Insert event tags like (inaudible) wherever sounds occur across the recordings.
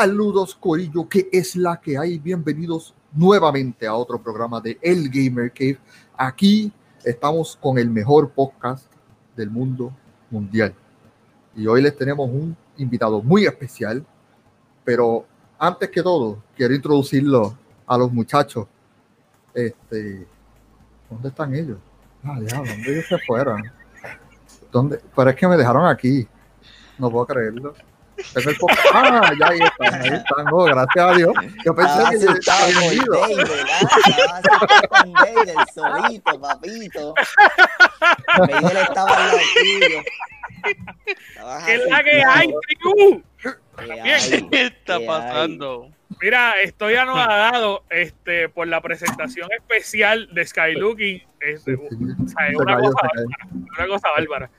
Saludos Corillo, que es la que hay. Bienvenidos nuevamente a otro programa de El Gamer Cave. Aquí estamos con el mejor podcast del mundo mundial. Y hoy les tenemos un invitado muy especial, pero antes que todo, quiero introducirlo a los muchachos. Este, ¿dónde están ellos? Ah, ya, ¿dónde ellos se fueron? ¿Dónde? Pero es que me dejaron aquí. No puedo creerlo. Es el podcast. Ah, ya ahí están, ahí están. Oh, gracias a Dios. Yo pensé Estaba que ¿verdad? Estaba con el solito, papito. Estaba al lado tuyo. Estabas ¿Qué es la que hay, tribu? ¿Qué está ¿Qué pasando? Mira, estoy anodado este, por la presentación especial de Skylooking. Sí, sí. o sea, es Se una, cosa bárbara, una cosa bárbara.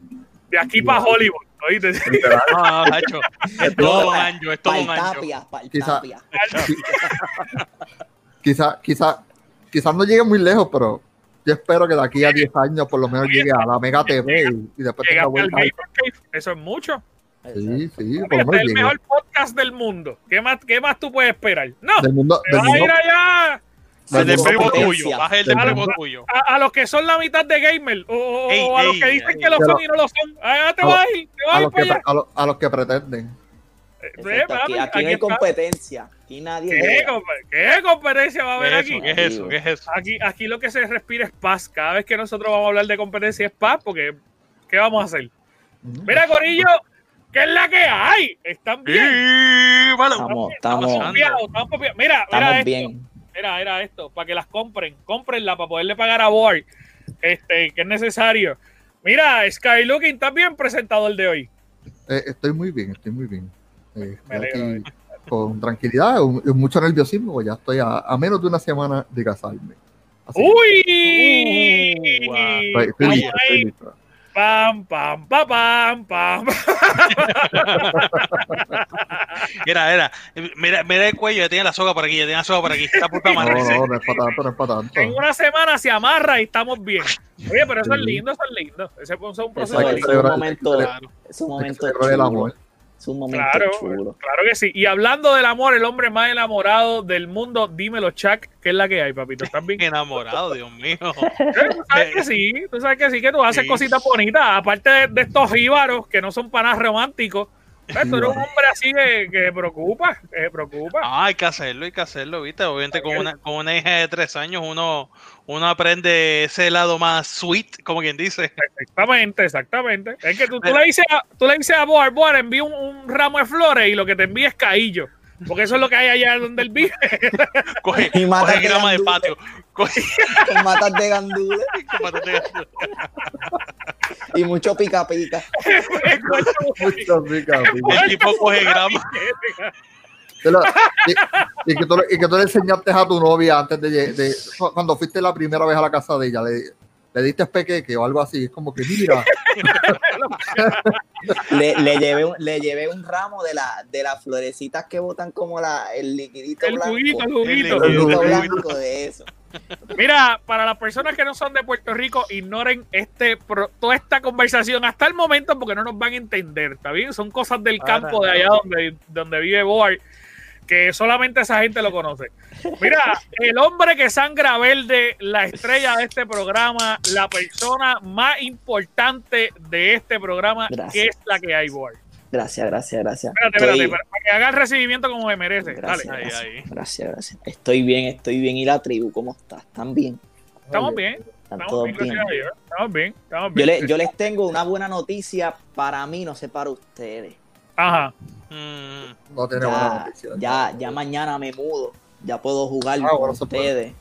De aquí para Hollywood, ¿oíste? No, no, Hacho, (laughs) es todo un pa- año, es todo pa'l un año. tapia, pa'l Quizá-. Quizá, quizá, quizás no llegue muy lejos, pero yo espero que de aquí a 10 años por lo menos llegue a la Mega TV y, y después tenga. Cave, eso es mucho. Sí, sí, por este es el mejor podcast del mundo. ¿Qué más, qué más tú puedes esperar? No, Del mundo, te del vas a ir mundo, allá El baja a, a los que son la mitad de gamer o, o- Ey, o a los ey, que dicen ey. que lo son y no lo son. Ah, te a vas a ir, te vas a a ir para allá. a, los, a los que pretenden. Perfecto, aquí, no hay está. competencia. Aquí nadie. ¿Qué, llega. compa- ¿Qué competencia va a haber ¿Qué es aquí? ¿Qué es eso? ¿Qué es eso? Aquí, aquí lo que se respira es paz. Cada vez que nosotros vamos a hablar de competencia es paz, porque ¿qué vamos a hacer? Mira, Corillo, ¿qué es la que hay? ¿Están bien? Sí. Estamos, Estamos estamos, confiados. Mira, mira estamos bien. Mira, era esto, para que las compren. Cómprenla para poderle pagar a Board, este, que es necesario. Mira, Skylooking también presentador de hoy. Eh, estoy muy bien, estoy muy bien. Eh, Me estoy alegro, aquí con tranquilidad un- mucho nerviosismo, pues ya estoy a, a menos de una semana de casarme. Así que ¡Uy! Uh, guau. estoy, estoy Estamos listo, estoy ahí. listo. Pam, pam, pam, pam, pam. Mira, mira, mira, mira el cuello, ya tiene la soga por aquí, ya tiene la soga por aquí. Está puta No, madre. no, no es para tanto, no es para tanto. En una semana se amarra y estamos bien. Oye, pero eso es Sí. lindo, eso es lindo. Ese es un Eso proceso es un momento, Claro. es un momento celebrar el chulo. Amor. Es un momento Claro, chulo. claro que sí. Y hablando del amor, el hombre más enamorado del mundo, dímelo, Chuck, ¿qué es la que hay, papito? ¿Estás bien? (laughs) Enamorado, Dios mío. (laughs) ¿Eh? Tú sabes (laughs) que sí, tú sabes que sí, que tú haces Sí. cositas bonitas, aparte de, de estos jíbaros que no son panas románticos. ¿Ves? Tú eres un hombre así que, que preocupa, que se preocupa. Ah, hay que hacerlo, hay que hacerlo, ¿viste? Obviamente con una, con una hija de tres años uno, uno aprende ese lado más sweet, como quien dice. Exactamente, exactamente. Es que tú, tú le dices a, tú le dices a Boar, Boar, envía un, un ramo de flores y lo que te envía es caillo. Porque eso es lo que hay allá donde él vive. (laughs) Coge, Y mata coge de grama de patio. Coge, (laughs) Con matas de gandules (laughs) y mucho pica pica. Mucho el tipo coge grama. Lo- y, y que tú, le- y que tú le enseñaste a tu novia antes de, de- cuando fuiste la primera vez a la casa de ella, le, le diste pequeque o algo así, es como que mira, Le, le llevé un, le llevé un ramo de, la, de las florecitas que botan como la, el liquidito El blanco. juguito, el El juguito. El juguito. juguito El blanco de eso. Mira, para las personas que no son de Puerto Rico, ignoren este pro- toda esta conversación hasta el momento porque no nos van a entender, ¿está bien? Son cosas del Para campo de allá donde, donde vive Boar, que solamente esa gente lo conoce. Mira, el hombre que sangra verde, la estrella de este programa, la persona más importante de este programa, Gracias. que es la que hay, Boar. Gracias, gracias, gracias. Espérate, Estoy- espérate, para, para que haga el recibimiento como se merece. Gracias, Dale. Ahí, gracias, ahí. gracias, gracias. Estoy bien, estoy bien. ¿Y la tribu cómo está? ¿Están bien? Estamos bien, ¿Están estamos todos bien. Estamos bien, estamos Yo, bien. le- yo les tengo una buena noticia para mí, no sé para ustedes. Ajá. Mm, no tiene buena Ya, noticia. ya, ya mañana me mudo. Ya puedo jugar Ah, con ustedes.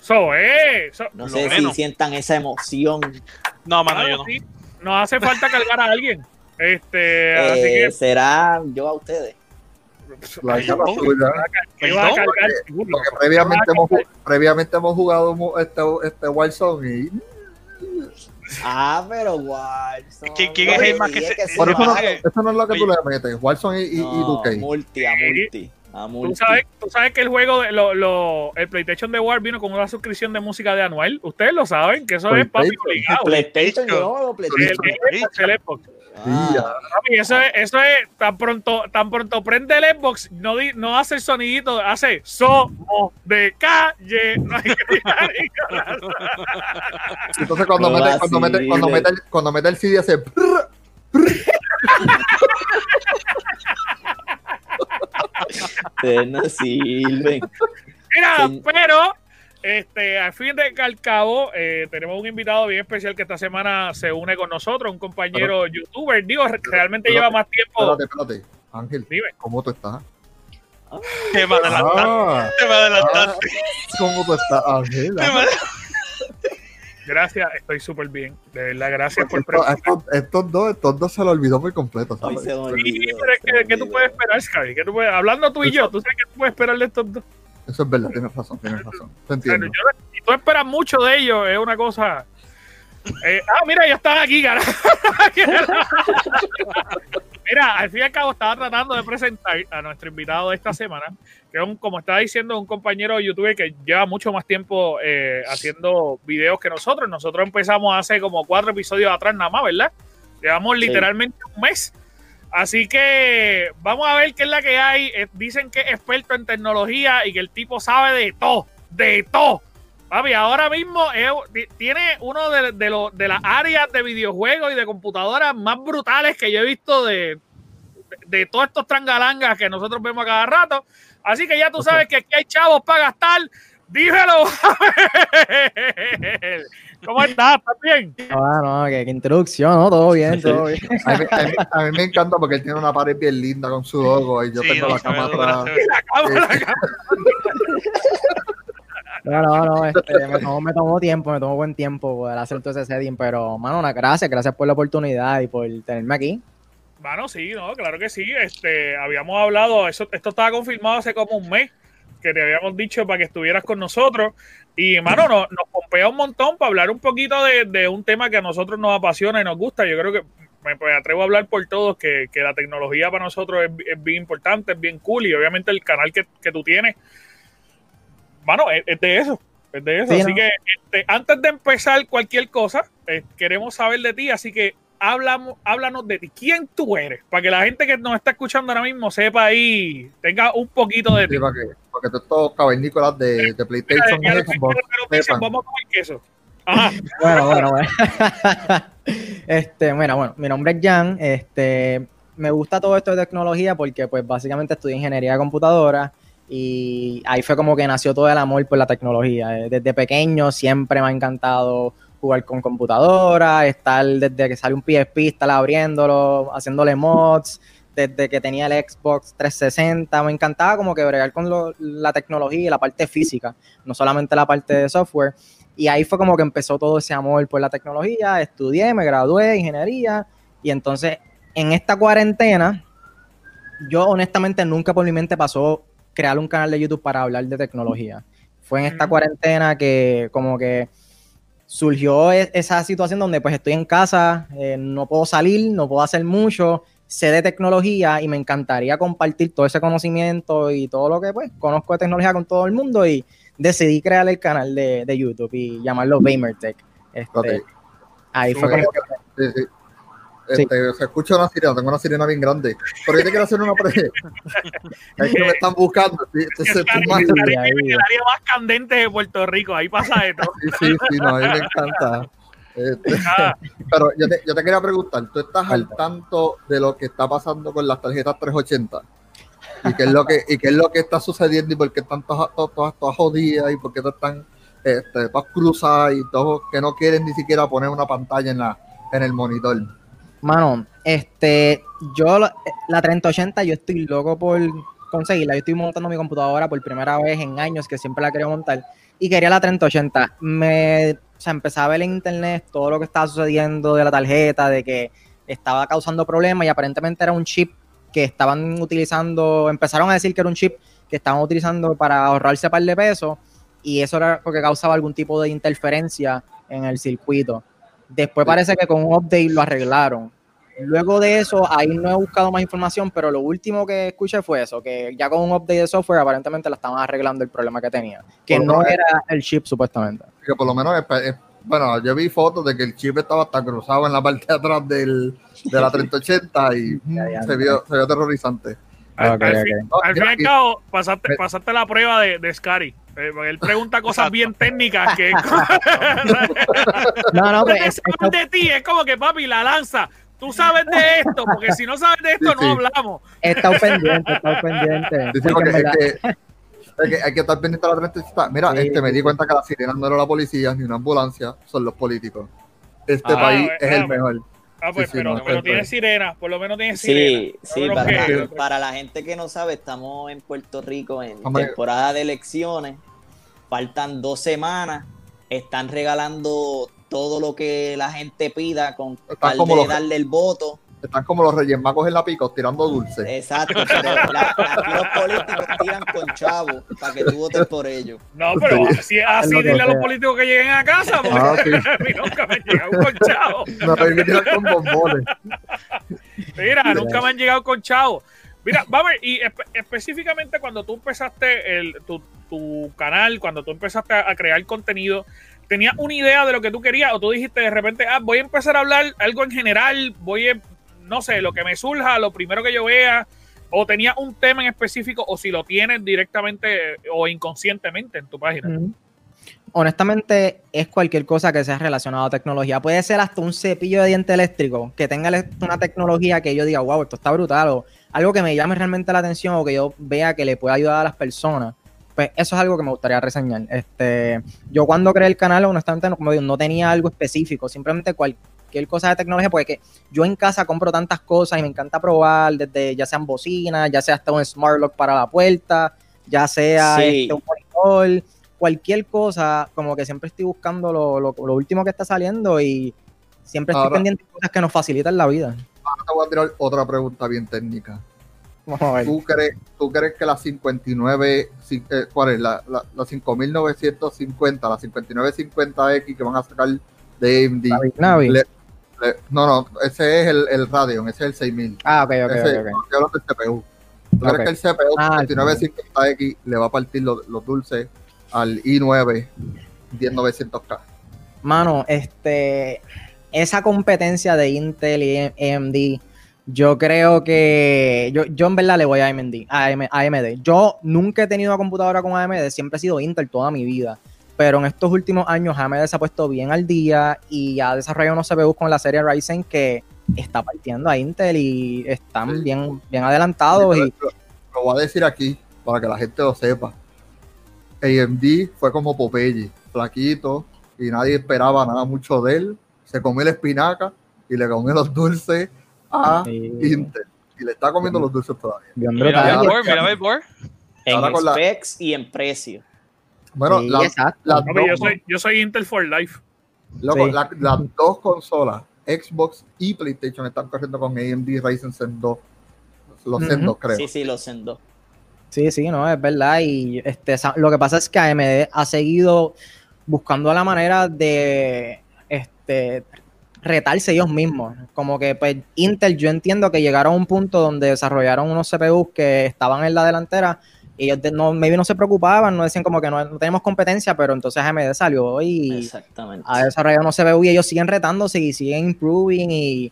So, eh, so- No sé menos. si sientan esa emoción. No, mano, Claro, yo no. sí. Nos hace falta cargar a alguien. Este, así Eh, que será yo a ustedes. La la suya. que a cargar. Porque previamente hemos, previamente hemos jugado este, este Wildsong y Ah, pero Warzone. ¿Quién- quién es el más que Dije se- por eso no, eso no es lo que tú le metes, Wildsong y, y, y No, Duque. multi a multi. A ¿Tú multi. sabes, tú sabes que el juego, de, lo, lo- el PlayStation de War vino con una suscripción de música de anual. Ustedes lo saben, que eso es papi PlayStation. obligado. PlayStation, yo, El, PlayStation. el el Xbox. Ah. Papi, eso es, eso es tan pronto, tan pronto prende el Xbox, no, di- no hace el sonidito, hace somos de calle. No hay que. Entonces cuando No mete, cuando, mete, cuando, mete el, cuando mete el CD hace prrr, (laughs) Ustedes no sirven. Mira, Sí. pero este, al fin de al cabo, eh, tenemos un invitado bien especial que esta semana se une con nosotros, un compañero youtuber. Digo, re- realmente pero- lleva más tiempo. espérate, espérate. Ángel, Dime. ¿cómo tú estás? Te me adelantaste. Ah, Te me adelantaste. ¿Cómo tú estás, Ángel? Gracias, estoy súper bien. De verdad, gracias por Estos, preguntar. estos- estos dos, estos dos se lo olvidó por completo, Sí, pero es que, ¿qué tú puedes esperar, Sky? ¿Qué tú puedes- hablando tú y yo, tú sabes que tú puedes esperar de estos dos. Eso es verdad, tienes razón, tienes razón. Te yo- si tú esperas mucho de ellos, es una cosa. Eh, ah, mira, ellos están aquí, cara. (laughs) mira, al fin y al cabo estaba tratando de presentar a nuestro invitado de esta semana, que es un, como estaba diciendo, un compañero youtuber que lleva mucho más tiempo eh, haciendo videos que nosotros. Nosotros empezamos hace como cuatro episodios atrás nada más, ¿verdad? Llevamos Sí. literalmente un mes. Así que vamos a ver qué es la que hay. Eh, dicen que es experto en tecnología y que el tipo sabe de todo, de todo. Papi, ahora mismo es- tiene uno de, de, los- de las áreas de videojuegos y de computadoras más brutales que yo he visto de, de, todos estos trangalangas que nosotros vemos a cada rato. Así que ya tú sabes que aquí hay chavos para gastar. Dímelo. (laughs) ¿Cómo estás? ¿Estás bien? No, qué, qué introducción, ¿no? Todo bien, todo bien. A mí, a mí- a mí me encanta porque él tiene una pared bien linda con su logo y yo Sí, tengo no, la cama atrás. La cámara, la cámara. No, no, no, este, me, tomó, me tomó tiempo, me tomó buen tiempo poder hacer todo ese setting, pero, mano, una gracias, gracias por la oportunidad y por tenerme aquí. Bueno, sí, no, claro que sí. Este, habíamos hablado, eso, esto estaba confirmado hace como un mes, que te habíamos dicho para que estuvieras con nosotros. Y, mano, nos, nos pompea un montón para hablar un poquito de, de un tema que a nosotros nos apasiona y nos gusta. Yo creo que me, me atrevo a hablar por todos que, que la tecnología para nosotros es, es bien importante, es bien cool. Y obviamente el canal que, que tú tienes, mano, es, es de eso. Es de eso. Sí, así ¿no? que este, antes de empezar cualquier cosa, eh, queremos saber de ti. Así que háblamos, háblanos de ti. ¿Quién tú eres? Para que la gente que nos está escuchando ahora mismo sepa ahí, tenga un poquito de ti. Sí, para que, porque todos estos cavernícolas de, de PlayStation que Xbox que vamos a comer queso. Ajá. (laughs) Bueno, bueno, bueno. (laughs) Este, mira, bueno, mi nombre es Jan, este, me gusta todo esto de tecnología porque, pues, básicamente estudié ingeniería de computadora y ahí fue como que nació todo el amor por la tecnología. Desde pequeño siempre me ha encantado jugar con computadora, estar desde que sale un PSP, estar abriéndolo, haciéndole mods, desde que tenía el Xbox 360, me encantaba como que bregar con lo- la tecnología y la parte física, no solamente la parte de software. Y ahí fue como que empezó todo ese amor por la tecnología, estudié, me gradué ingeniería y entonces en esta cuarentena, yo honestamente nunca por mi mente pasó crear un canal de YouTube para hablar de tecnología. Fue en esta cuarentena que como que surgió e- esa situación donde pues estoy en casa, eh, no puedo salir, no puedo hacer mucho, sé de tecnología y me encantaría compartir todo ese conocimiento y todo lo que pues conozco de tecnología con todo el mundo y decidí crear el canal de, de YouTube y llamarlo Gamertech. Este, Ok. Ahí fue como que Sí. Este, Se escucha una sirena, tengo una sirena bien grande. Pero yo te quiero hacer una pregunta. (laughs) Es que me están buscando. sí, Entonces, más- el área más candente de Puerto Rico. Ahí pasa esto. Sí, sí, sí, no, a mí me encanta. Este, (laughs) Ah, pero yo te, yo te quería preguntar, ¿tú estás al tanto de lo que está pasando con las tarjetas 380? ¿Y qué es lo que, y qué es lo que está sucediendo y por qué están todas, todas, todas, todas jodidas y por qué están este, todas cruzadas y todos que no quieren ni siquiera poner una pantalla en, la, en el monitor? Mano, este, yo la, la 3080 yo estoy loco por conseguirla. Yo estoy montando mi computadora por primera vez en años que siempre la quería montar y quería la 3080. Me, o sea, empecé a ver en internet todo lo que estaba sucediendo de la tarjeta, de que estaba causando problemas y aparentemente era un chip que estaban utilizando, empezaron a decir que era un chip que estaban utilizando para ahorrarse un par de pesos y eso era porque causaba algún tipo de interferencia en el circuito. Después parece que con un update lo arreglaron. Luego de eso, ahí no he buscado más información, pero lo último que escuché fue eso, que ya con un update de software aparentemente la estaban arreglando el problema que tenía, que Por no menos- era el chip supuestamente. Que por lo menos, es- bueno, yo vi fotos de que el chip estaba hasta cruzado en la parte de atrás del, de la 3080 y (laughs) se, vio, se vio aterrorizante. Al, Ok, al fin, No, al fin y al cabo, pasaste, pasaste la prueba de, de Scary. Eh, él pregunta cosas bien técnicas que (laughs) No, no, (laughs) pues es- saben de ti, es como que papi, la lanza. Tú sabes de esto, porque si no sabes de esto, Sí, no sí. hablamos. estado pendiente, estado pendiente. Sí, sí, Porque es que, es que hay que estar pendiente de la 3080. Mira, Sí, este, me sí, di sí. cuenta que la sirena no era la policía ni una ambulancia, son los políticos. Este Ah, país es el mejor. Ah, pues, Sí, sí, pero, no, estoy- tiene sirena, por lo menos tiene sirena. Sí, sí, Por lo para, la, que- para la gente que no sabe, estamos en Puerto Rico en Hombre. temporada de elecciones. Faltan dos semanas. Están regalando todo lo que la gente pida con tal como de los- darle el voto. Están como los reyes magos en la picos tirando dulce. Exacto, pero la- aquí los políticos tiran con chavos para que tú votes por ellos. No, pero Sí. si es así, dile a los políticos que lleguen a casa, porque Ah, (laughs) sí. a mí nunca me han llegado con chavo. No, tirar con bombones. Mira, nunca me han llegado con chavo. Mira, vamos, y espe- específicamente cuando tú empezaste el, tu, tu canal, cuando tú empezaste a, crear contenido, ¿tenías una idea de lo que tú querías o tú dijiste de repente, ah, voy a empezar a hablar algo en general, voy a, no sé, lo que me surja, lo primero que yo vea, o tenías un tema en específico, o si lo tienes directamente eh, o inconscientemente en tu página? Honestamente, es cualquier cosa que sea relacionada a tecnología. Puede ser hasta un cepillo de diente eléctrico que tenga una tecnología que yo diga, wow, esto está brutal, o algo que me llame realmente la atención o que yo vea que le pueda ayudar a las personas. Pues eso es algo que me gustaría reseñar. Este, yo cuando creé el canal, honestamente, no, como digo, no tenía algo específico, simplemente cualquier cosa de tecnología, porque yo en casa compro tantas cosas y me encanta probar, desde ya sean bocinas, ya sea hasta un smart lock para la puerta, ya sea Sí. este, un monitor, cualquier cosa, como que siempre estoy buscando lo, lo- lo último que está saliendo y siempre estoy Ahora- pendiente de cosas que nos facilitan la vida. Ahora te voy a tirar otra pregunta bien técnica. Vamos a ver. ¿Tú crees, tú crees que la 59, ci- eh, ¿cuál es? La, la, la 5950, la 5950X que van a sacar de AMD. Navi, Navi. le- le- no, no, ese es el, el Radeon, ese es el 6000. Ah, ok, ok, ese, ok, ok. no, estoy hablando del CPU. ¿Tú crees que el CPU Ah, el 5950X le va a partir los, los dulces al i9 10900K? Mano, este, esa competencia de Intel y AMD, yo creo que yo, yo en verdad le voy a AMD, a AM- AMD. Yo nunca he tenido una computadora con AMD, siempre he sido Intel toda mi vida. Pero en estos últimos años AMD se ha puesto bien al día y ha desarrollado unos CPUs con la serie Ryzen que está partiendo a Intel y están Sí. bien, bien adelantados. y, Lo, lo voy a decir aquí para que la gente lo sepa. AMD fue como Popeye, flaquito, y nadie esperaba nada mucho de él. Se comió la espinaca y le comió los dulces a Intel. Y le está comiendo los dulces todavía. Mira, brutal. el ya. board, mira el board. En la- specs y en precio. Bueno, Sí, la- yo dos- soy, yo soy Intel for Life. loco, Sí. la- las dos consolas, Xbox y PlayStation, están corriendo con AMD Ryzen Zen 2. Los Zen Ujú. 2, creo. Sí, sí, los sendo. Sí, sí, no, es verdad. Y este, lo que pasa es que AMD ha seguido buscando la manera de este, retarse ellos mismos. Como que pues, Intel, yo entiendo que llegaron a un punto donde desarrollaron unos CPUs que estaban en la delantera y ellos no, maybe no se preocupaban, no decían como que no, no tenemos competencia, pero entonces AMD salió y Exactamente. ha desarrollado unos CPU y ellos siguen retándose y siguen improving y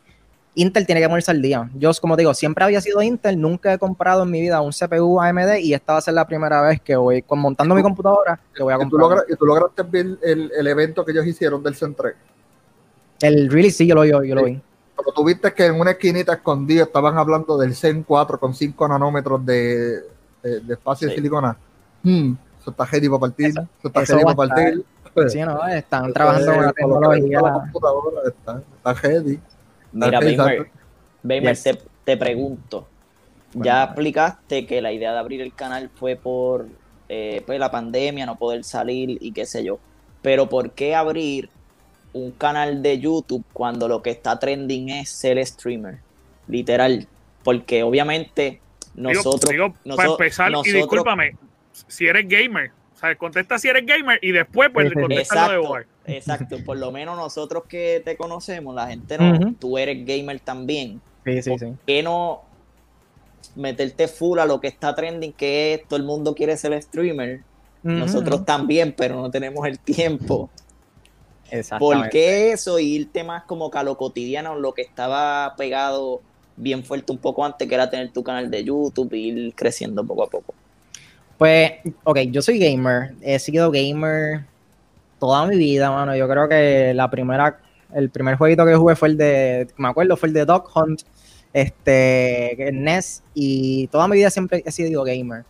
Intel tiene que ponerse al día. Yo, como digo, siempre había sido Intel, nunca he comprado en mi vida un CPU AMD y esta va a ser la primera vez que voy con, montando mi computadora que voy a ¿Y tú, comprar. logra- y tú lograste ver el, el evento que ellos hicieron del 3. El release sí, yo lo, yo, yo lo vi. Pero tú viste que en una esquinita escondida estaban hablando del Zen 4 con 5 nanómetros de, de- de espacio de Sí. silicona. Hmm, eso está heavy para partir. Eso, está eso heavy va para a partir. Sí, ¿no? Están trabajando con la tecnología. la computadora, está, está heavy. Mira. Bamer, Yes. te, te pregunto. Ya explicaste que la idea de abrir el canal fue por eh, pues, la pandemia, no poder salir y qué sé yo. Pero ¿por qué abrir un canal de YouTube cuando lo que está trending es ser streamer? Literal. Porque obviamente Digo- nosotros... digo, para noso- empezar, y discúlpame, si eres gamer, sea, contesta si eres gamer y después pues contesta lo de War. exacto. Por lo menos nosotros que te conocemos, la gente no, Ujú. tú eres gamer también. Sí, sí, sí. ¿Por qué no meterte full a lo que está trending, que es todo el mundo quiere ser streamer? Nosotros también, pero no tenemos el tiempo. ¿Por qué eso? Y irte más como que a lo cotidiano, lo que estaba pegado bien fuerte un poco antes, que era tener tu canal de YouTube y ir creciendo poco a poco. Pues, ok, yo soy gamer. He sido gamer toda mi vida, mano. Yo creo que la primera, el primer jueguito que jugué fue el de, me acuerdo, fue el de Dog Hunt, este, NES, y toda mi vida siempre he sido gamer.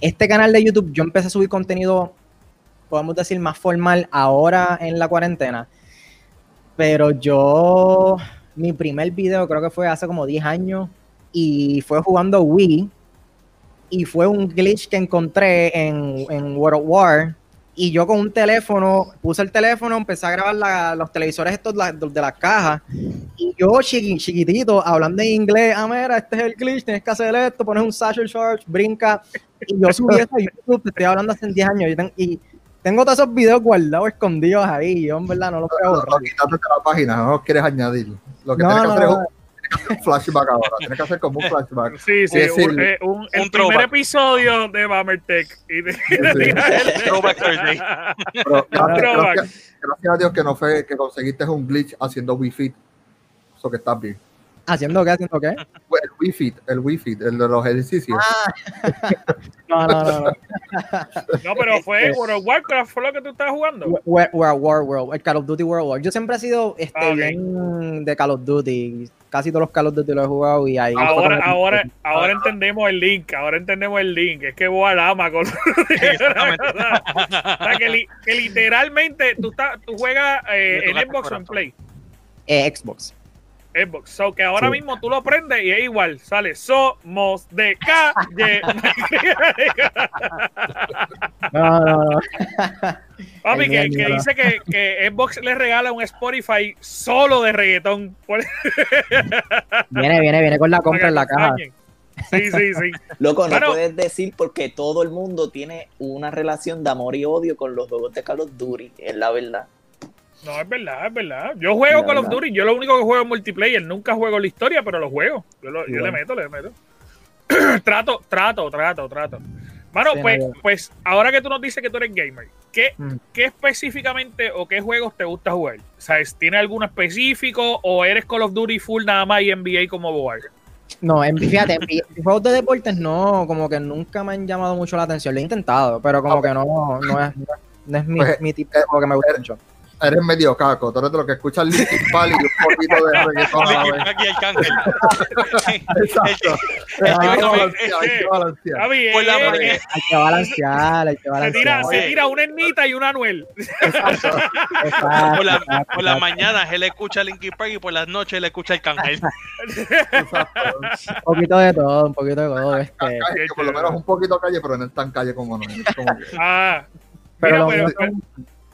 Este canal de YouTube yo empecé a subir contenido, podemos decir, más formal ahora en la cuarentena. Pero yo, mi primer video creo que fue hace como 10 años y fue jugando Wii y fue un glitch que encontré en, en World of War. Y yo con un teléfono, puse el teléfono, empecé a grabar la- los televisores estos la- de las cajas. Y yo chiqui- chiquitito, hablando en inglés, ah, mira, este es el glitch, tienes que hacer esto, pones un Satchel Charge, brinca. Y yo subí eso a YouTube, te estoy hablando hace 10 años. yo y tengo todos esos videos guardados, escondidos ahí. Yo en verdad no los No, borrar. página, no lo quieres añadir. Lo que No, tienes que no, hacer es un, (laughs) hacer flashback ahora. Tienes que hacer como un flashback. Sí, sí, Es un, el- eh, un- el un primer throwback. episodio de Bummertech. Y de, Throwback Thursday. Pero (laughs) gracias, Throwback. gracias- gracias a Dios que no fue que conseguiste un glitch haciendo Wi-Fi. Eso que estás bien. ¿Haciendo qué? ¿Haciendo qué? El Wi-Fi, el Wi-Fi, el de los ejercicios. No, (laughs) no, no. no. No, pero fue World of Warcraft, fue lo que tú estabas jugando. War, War, War, World, el Call of Duty World War. Yo siempre he sido este, Ah, bien de Call of Duty. Casi todos los Call of Duty los he jugado y ahí. Ahora, ahora, ahora entendemos el link, ahora entendemos el link. Es que Boal ama con (laughs) o sea, que, li- que literalmente tú, juegas eh, en tocaste Xbox o en. Play. Eh, Xbox. Xbox. So que ahora Sí. mismo tú lo prendes y es igual. Sale Somos de calle. (laughs) (laughs) No, no, no. Papi, que, que dice que, que Xbox le regala un Spotify solo de reggaetón. Viene, viene, viene con la compra en la caja. Sí, sí, sí. (laughs) Loco, no puedes decir porque todo el mundo tiene una relación de amor y odio con los juegos de Call of Duty, es la verdad. No, es verdad, es verdad. Yo juego La Call of. Duty. Yo lo único que juego es multiplayer. Nunca juego la historia, pero lo juego. Yo, lo- yo le meto, le meto. (clears throat) trato, trato, trato, trato. Mano, Sí, pues, no, pues ahora que tú nos dices que tú eres gamer, ¿qué, Mm. ¿qué específicamente o qué juegos te gusta jugar? ¿Sabes? ¿Tiene alguno específico o eres Call of Duty full nada más y NBA como Boar? No, en, fíjate, juegos de deportes no, como que nunca me han llamado mucho la atención. Lo he intentado, pero como que no, no es, no es mi, Pues, mi tipo de juego que me gusta eh, mucho. Eres medio caco. Tú eres de lo que escuchas Linkin Park y un poquito de (laughs) reggaetón a la vez. Aquí hay cángel. Exacto. El- Hay que balancear, hay que balancear. Javi, Por la mañana. Hay que balancear, hay que se, tira, balancear. se tira una Ernita y una Anuel. Exacto, Por, la- exacto, por las mañanas él escucha Linkin Park y por las noches él escucha el cángel. Exacto. Un poquito de todo, un poquito de todo. Este, Calle, que por lo menos un poquito calle, pero no es tan calle como no. Es como que- Ah, pero mira, pero-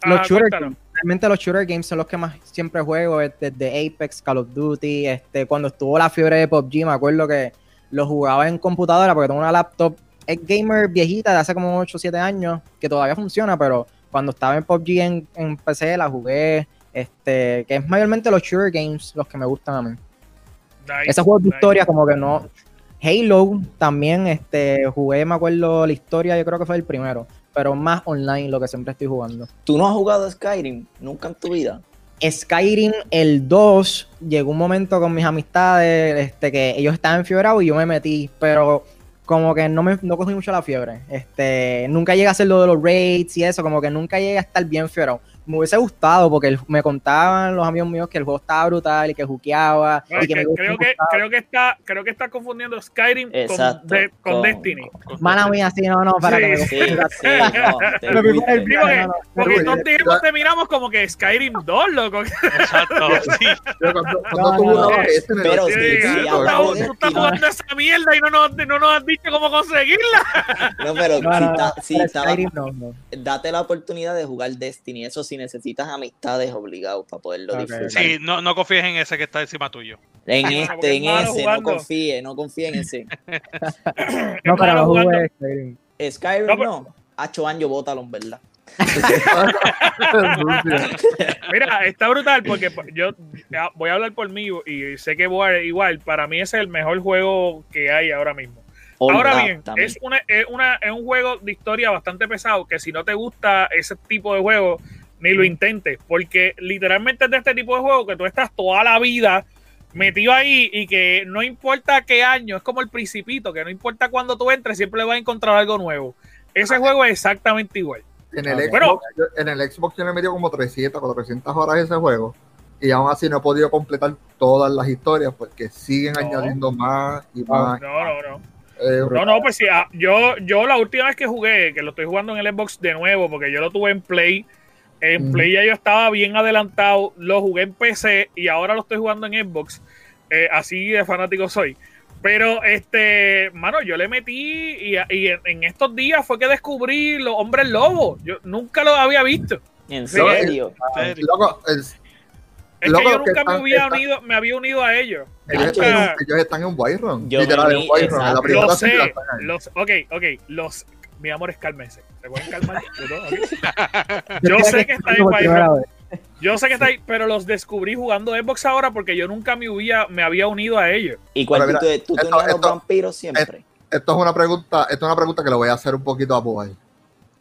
los cuéntanos. games. Realmente los shooter games son los que más siempre juego, es desde Apex, Call of Duty, este, cuando estuvo la fiebre de PUBG, me acuerdo que lo jugaba en computadora porque tengo una laptop, es gamer viejita de hace como 8 o 7 años, que todavía funciona, pero cuando estaba en PUBG en, en PC la jugué, este, que es mayormente los shooter games los que me gustan a mí. Nice, Esos juegos de nice. historia como que no... Halo también, este, jugué, me acuerdo la historia, yo creo que fue el primero, pero más online lo que siempre estoy jugando. ¿Tú no has jugado Skyrim nunca en tu vida? Skyrim, el 2, llegó un momento con mis amistades este, que ellos estaban enfiebrados y yo me metí, pero como que no me no cogí mucho la fiebre. Este, nunca llegué a hacer lo de los raids y eso, como que nunca llegué a estar bien fiebrado. Me hubiese gustado porque el- me contaban los amigos míos que el juego estaba brutal y que jukeaba. No, y que que- me creo, que, creo, que está, creo que está confundiendo Skyrim con, Exacto, de- con con- Destiny. Mala mía, sí, no, no, para Sí, que me Sí, sí, no. (laughs) te Porque dijimos, te miramos como que Skyrim 2, loco. Exacto. (laughs) Sí. Pero tú Sí, sí, sí, estás, jugando esa mierda y no nos, no nos has dicho cómo conseguirla. No, pero si, ta- si estaba- Skyrim no, no. date la oportunidad de jugar Destiny. Eso si necesitas amistades obligados para poderlo Ok. disfrutar. Sí, no, no confíes en ese que está encima tuyo. En este, en ese, jugando. no confíe, no confíe en ese. (laughs) (laughs) No, no jugando. jugué Skyrim. Skyrim No, no. Hacho año, bótalo, en verdad. (laughs) Mira, está brutal porque yo voy a hablar por mí y sé que voy a, igual, para mí ese es el mejor juego que hay ahora mismo. ahora bien, es, una, es, una, es un juego de historia bastante pesado que si no te gusta ese tipo de juego, ni lo intentes, porque literalmente es de este tipo de juego que tú estás toda la vida metido ahí y que no importa qué año, es como el principito, que no importa cuándo tú entres, siempre le vas a encontrar algo nuevo. Ese juego es exactamente igual. En el, Xbox, yo, en el Xbox yo le metido como 300, 400 horas ese juego y aún así no he podido completar todas las historias porque siguen añadiendo más y más. No, no, no. Eh, no, no, pues sí, ah, yo, yo la última vez que jugué, que lo estoy jugando en el Xbox de nuevo, porque yo lo tuve en Play, en Play ya yo estaba bien adelantado, lo jugué en PC y ahora lo estoy jugando en Xbox, eh, así de fanático soy. Pero, este, mano, yo le metí y, en, estos días fue que descubrí los hombres lobos. Yo nunca los había visto. ¿En serio? es, que yo nunca me, había unido, me había unido a ellos. Ellos, están, en Whiterun. Yo literal, en lo sé. Los, ok, ok. Los, mi amor, es cálmense. ¿Se pueden calmar? yo sé que está en Whiterun. Yo sé que está ahí, pero los descubrí jugando Xbox ahora porque yo nunca me había, me había unido a ellos. ¿Y cuál tú, tú tenías los vampiros siempre? Esto, es una pregunta, esto es una pregunta que le voy a hacer un poquito a Boy.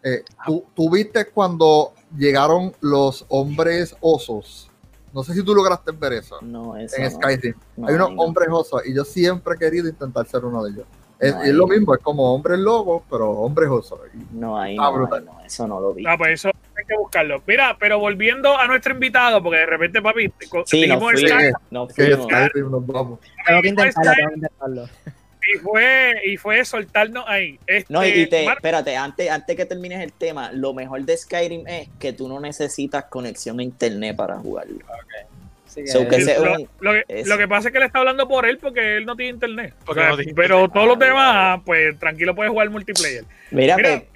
Eh, ¿tú, ¿tú, viste cuando llegaron los hombres osos? No sé si tú lograste ver eso. No, eso en Skyrim. Hay unos hombres osos y yo siempre he querido intentar ser uno de ellos. Es, lo mismo, es como hombres lobos, pero hombres osos. No, ahí no, no, eso no lo vi. Ah, pues eso hay que buscarlo. Mira, pero volviendo a nuestro invitado, porque de repente, papi, sí, no fui, Skype, no fuimos. nos vamos. Tengo que intentarlo, tengo que intentarlo. Y fue, y fue soltarnos ahí. Este, no, y te, espérate, antes, antes que termines el tema, lo mejor de Skyrim es que tú no necesitas conexión a internet para jugarlo. Okay lo, que, pasa es que le está hablando por él porque él no tiene internet. pero todos los demás, pues tranquilo puede jugar multiplayer. Mira, pues, eh,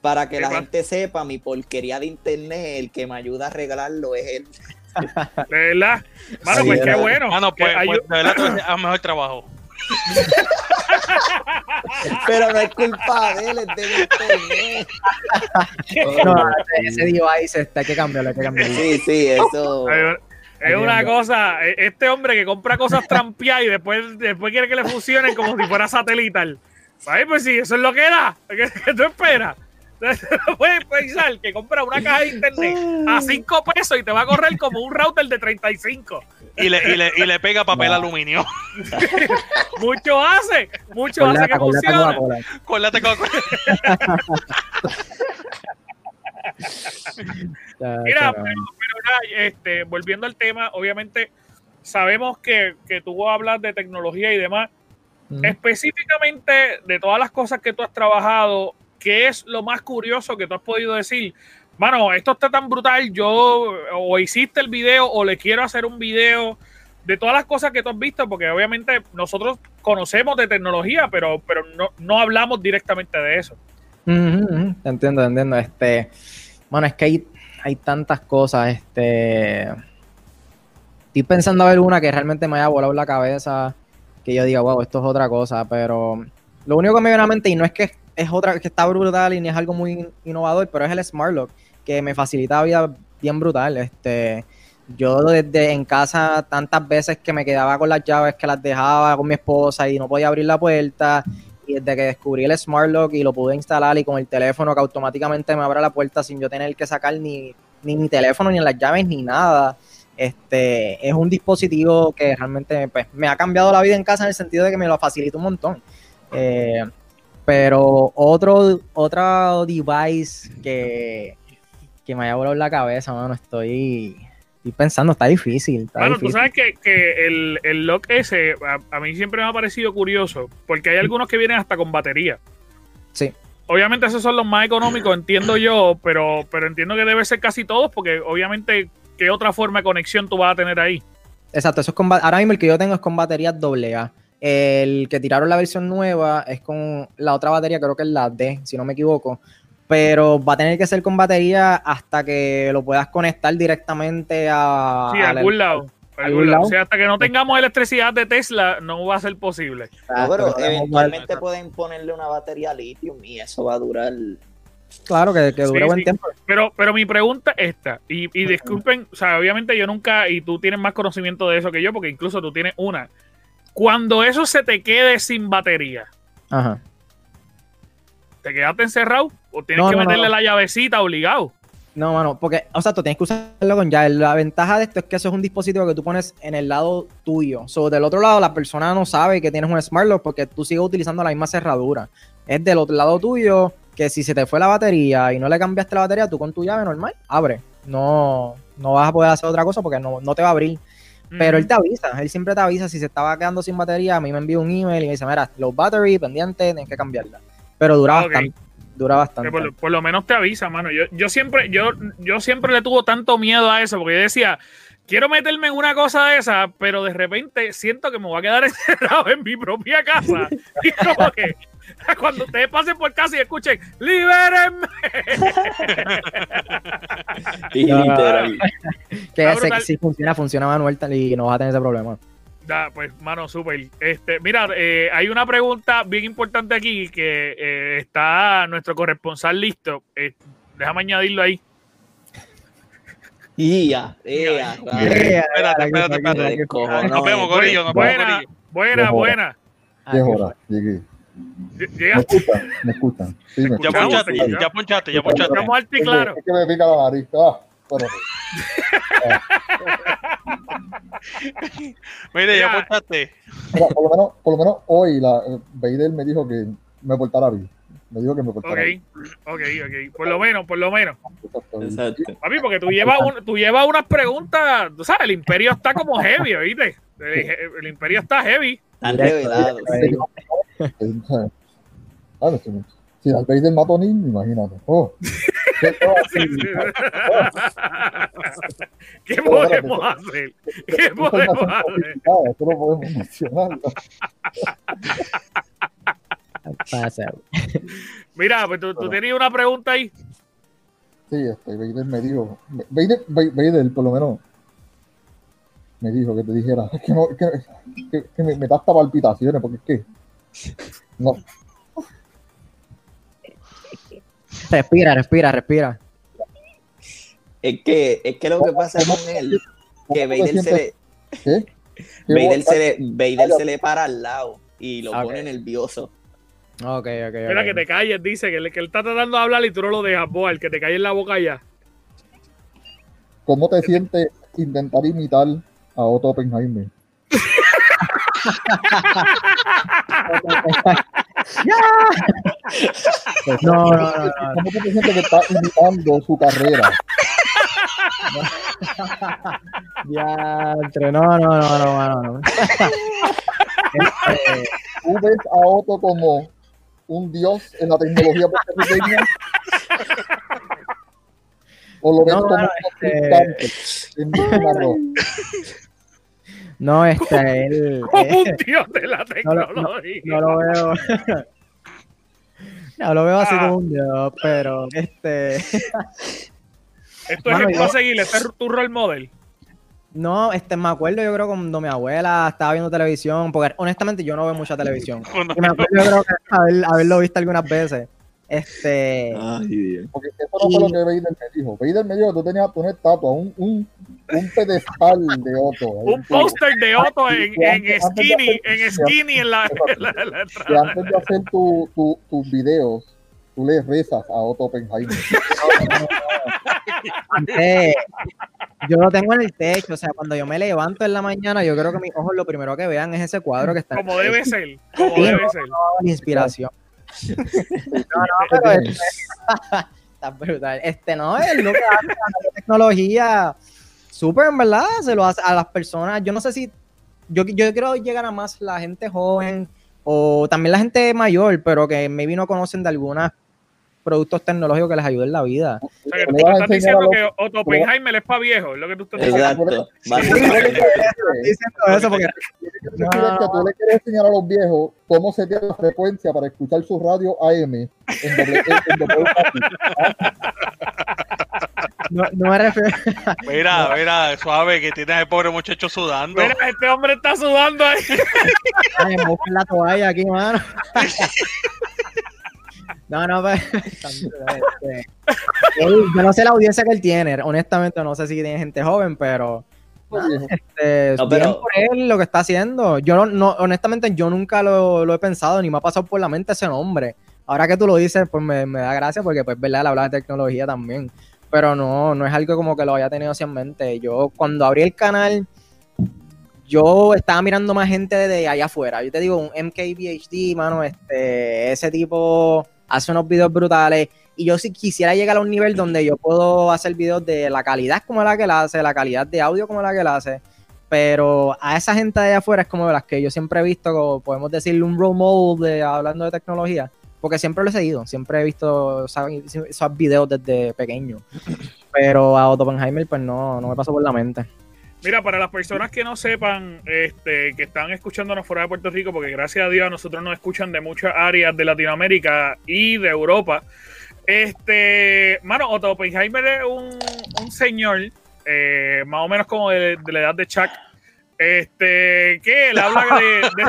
para que la gente sepa, mi porquería de internet, el que me ayuda a regalarlo es él. ¿De verdad? Mano, pues qué bueno. Mano, pues, pues de verdad a mejor trabajo. (laughs) Pero no es culpa de él, es de internet. (laughs) no, ese device está, hay que cambiarlo, hay que cambiarlo. Sí, sí, eso. Es una cosa, e, este hombre que compra cosas trampeadas y después, después quiere que le funcionen como si fuera satelital. ¿Sabes? Pues sí, eso es lo que da. (laughs) ¿Qué, tú esperas? (laughs) puedes pensar que compra una caja de internet a 5 pesos y te va a correr como un router de 35. Y le, y le, y le pega papel aluminio. (laughs) mucho hace, mucho hace que funcione. Coca-Cola. (laughs) Mira, pero, este, volviendo al tema, obviamente sabemos que, que tú hablas de tecnología y demás. Específicamente de todas las cosas que tú has trabajado, ¿qué es lo más curioso que tú has podido decir? Mano, esto está tan brutal, yo o hiciste el video o le quiero hacer un video de todas las cosas que tú has visto, porque obviamente nosotros conocemos de tecnología, pero, pero no, no hablamos directamente de eso. Entiendo, entiendo. Este, bueno, es que hay, tantas cosas. Este, estoy pensando a ver una que realmente me haya volado la cabeza, que yo diga, wow, esto es otra cosa, pero lo único que me viene a la mente, y no es que es otra, que está brutal y ni es algo muy innovador, pero es el Smart Lock, que me facilita la vida bien brutal. Este, yo desde en casa tantas veces que me quedaba con las llaves que las dejaba con mi esposa y no podía abrir la puerta desde que descubrí el Smart Lock y lo pude instalar y con el teléfono que automáticamente me abra la puerta sin yo tener que sacar ni, ni mi teléfono, ni las llaves, ni nada. Este, es un dispositivo que realmente pues, me ha cambiado la vida en casa en el sentido de que me lo facilita un montón. Eh, pero otro, otro device que, que me haya volado la cabeza, mano, estoy Estoy pensando, está difícil. bueno, tú sabes que, que el, el, lock ese a, mí siempre me ha parecido curioso, porque hay algunos que vienen hasta con batería. Sí. Obviamente esos son los más económicos, entiendo yo, pero, pero entiendo que debe ser casi todos, porque obviamente, ¿qué otra forma de conexión tú vas a tener ahí? Exacto, eso es con, ahora mismo el que yo tengo es con baterías AA. El que tiraron la versión nueva es con la otra batería, creo que es la D, si no me equivoco pero va a tener que ser con batería hasta que lo puedas conectar directamente a... Sí, a algún lado. O sea, hasta que no tengamos electricidad de Tesla, no va a ser posible. pero eventualmente pueden ponerle una batería litio y eso va a durar Claro, que, que dure Sí, buen sí. tiempo. Pero, pero mi pregunta es esta, y, y disculpen, o sea, obviamente yo nunca, y tú tienes más conocimiento de eso que yo, porque incluso tú tienes una. Cuando eso se te quede sin batería, Ajá. ¿te quedaste encerrado? ¿O tienes No, que no, meterle no. la llavecita obligado? No, mano, porque, o sea, tú tienes que usarlo con ya. La ventaja de esto es que eso es un dispositivo que tú pones en el lado tuyo. So, del otro lado, la persona no sabe que tienes un Smart Lock porque tú sigues utilizando la misma cerradura. Es del otro lado tuyo que si se te fue la batería y no le cambiaste la batería, tú con tu llave normal, abre. No, no vas a poder hacer otra cosa porque no, no te va a abrir. Pero él te avisa, él siempre te avisa si se estaba quedando sin batería. A mí me envía un email y me dice, mira, low battery, pendiente, tienes que cambiarla. Pero dura Ah, ok. bastante. Dura bastante. por, lo- por lo menos te avisa, mano. Yo, yo siempre, yo, yo siempre le tuvo tanto miedo a eso, porque yo decía, quiero meterme en una cosa de esa, pero de repente siento que me voy a quedar (laughs) encerrado en mi propia casa. Y como que (laughs) cuando ustedes pasen por casa y escuchen, ¡libérenme! (laughs) Literal. Que si funciona, funciona manual tal- y no vas a tener ese problema. Da, pues, mano, súper. Este, mira, eh, hay una pregunta bien importante aquí que eh, está nuestro corresponsal listo. Eh, déjame añadirlo ahí. Y ya, ya, Espérate, espérate, espérate. Nos vemos, eh. Corillo, nos Buena, Corillo. buena, buena. Ah, ¿Qué es hora? Llegué. Ll- ¿Me escuchan? ¿Me escuchan? Sí, me Ya ponchaste, ya, ponchaste, ya ponchaste. estamos alto y Es que- claro. Es que me pica la nariz. Ah, bueno. Mire, ya. Mira, por, lo menos, por lo menos hoy la eh, Vader me dijo que me portara bien. Me dijo que me portara Ok, bien. ok, ok. Por lo menos, por lo menos. Exacto. Papi, porque tú llevas, un- tú llevas unas preguntas, tú sabes, el imperio está como heavy, ¿viste? El, el imperio está heavy. Están revelados. Eh, si, Darth Vader mató a niño, imagínate. Oh, (laughs) ¿qué podemos hacer? ¿Qué podemos hacer? Eso no podemos mencionarlo. Pasa. Mira, pues tú, tú tenías una pregunta ahí. Sí, este, Vader me dijo. Vader, Va- Vader, por lo menos, me dijo que te dijera que, no, que, que, que me, me da hasta palpitaciones, porque es que. No, Respira, respira, respira. Es que, es que lo que pasa con él, que ¿Cómo te Vader se le. ¿Qué Vader se le, Vader se le para al lado y lo pone nervioso. Ok, ok, Mira, ok. que te calles, dice que, él- que él está tratando de hablar y tú no lo dejas, boy, que te calles la boca ya. ¿Cómo te sientes intentar imitar a Otto Oppenheimer? (laughs) (laughs) No, no, no, no. ¿Cómo te sientes que estás imitando su carrera? Ya, entre, no, no, no, no, no, no. Este, ¿Tú ves a Otto como un dios en la tecnología puertorriqueña? ¿O lo ves No, como no, un este- no, este, él, (laughs) Como eh, un dios de la (laughs) no lo- tecnología. no lo veo. (laughs) No lo veo así Ah. como un dios, pero este. Esto es Mano, ejemplo a yo- seguir, este es tu role model. No, este, me acuerdo yo creo cuando mi abuela estaba viendo televisión, porque honestamente yo no veo mucha televisión. Y me acuerdo yo creo que haber- haberlo visto algunas veces. Este. Ay, Dios. Porque eso no fue lo que Vader me dijo. Vader me dijo que tú tenías una estatua, un, un, un pedestal de Otto. Un póster de Otto en, en skinny, en skinny en la, (laughs) la- Que antes de hacer tu, tu, tus videos, tú le rezas a Otto Oppenheimer. Antes, (laughs) (laughs) yo lo tengo en el techo, o sea, cuando yo me levanto en la mañana, yo creo que mis ojos lo primero que vean es ese cuadro que está Como debe ser, como Sí, debe ser. la inspiración. No, no, pero (laughs) este, (laughs) está brutal. Este no es lo que hace la tecnología súper, en verdad, se lo hace a las personas. Yo no sé si, yo, yo quiero llegar a más la gente joven o también la gente mayor, pero que maybe no conocen de algunos productos tecnológicos que les ayuden en la vida. O sea, que tú estás diciendo los- que Otto Oppenheimer es para viejo, es lo que tú estás diciendo. Exacto. Eso porque es que tú le quieres enseñar a los viejos cómo se tiene la frecuencia para escuchar su radio AM en doble, en doble no, no me refiero. Mira, mira, suave, que tienes al pobre muchacho sudando. Mira, este hombre está sudando ahí. Ay, me buscan la toalla aquí, mano. (laughs) No, no, pero, (laughs) este, él- yo no sé la audiencia que él tiene, honestamente no sé si tiene gente joven, pero este, No, bien pero- por él lo que está haciendo. Yo no, no honestamente yo nunca lo, lo he pensado ni me ha pasado por la mente ese nombre. Ahora que tú lo dices, pues me, me da gracia porque pues verdad, él habla de tecnología también, pero no, no es algo como que lo haya tenido así en mente. Yo cuando abrí el canal yo estaba mirando más gente de allá afuera. Yo te digo, un MKBHD, mano, este, ese tipo hace unos videos brutales. Y yo si quisiera llegar a un nivel donde yo puedo hacer videos de la calidad como la que él hace, la calidad de audio como la que él hace. Pero a esa gente de allá afuera es como de las que yo siempre he visto, podemos decirle, un role model de, hablando de tecnología. Porque siempre lo he seguido, siempre he visto esos videos desde pequeño. Pero a Otto Oppenheimer, pues no, no me pasó por la mente. Mira, para las personas que no sepan, este, que están escuchándonos fuera de Puerto Rico, porque gracias a Dios nosotros nos escuchan de muchas áreas de Latinoamérica y de Europa. Este, mano, Otto Oppenheimer es un, un señor, eh, más o menos como de, de la edad de Chuck, este, que él habla de, de-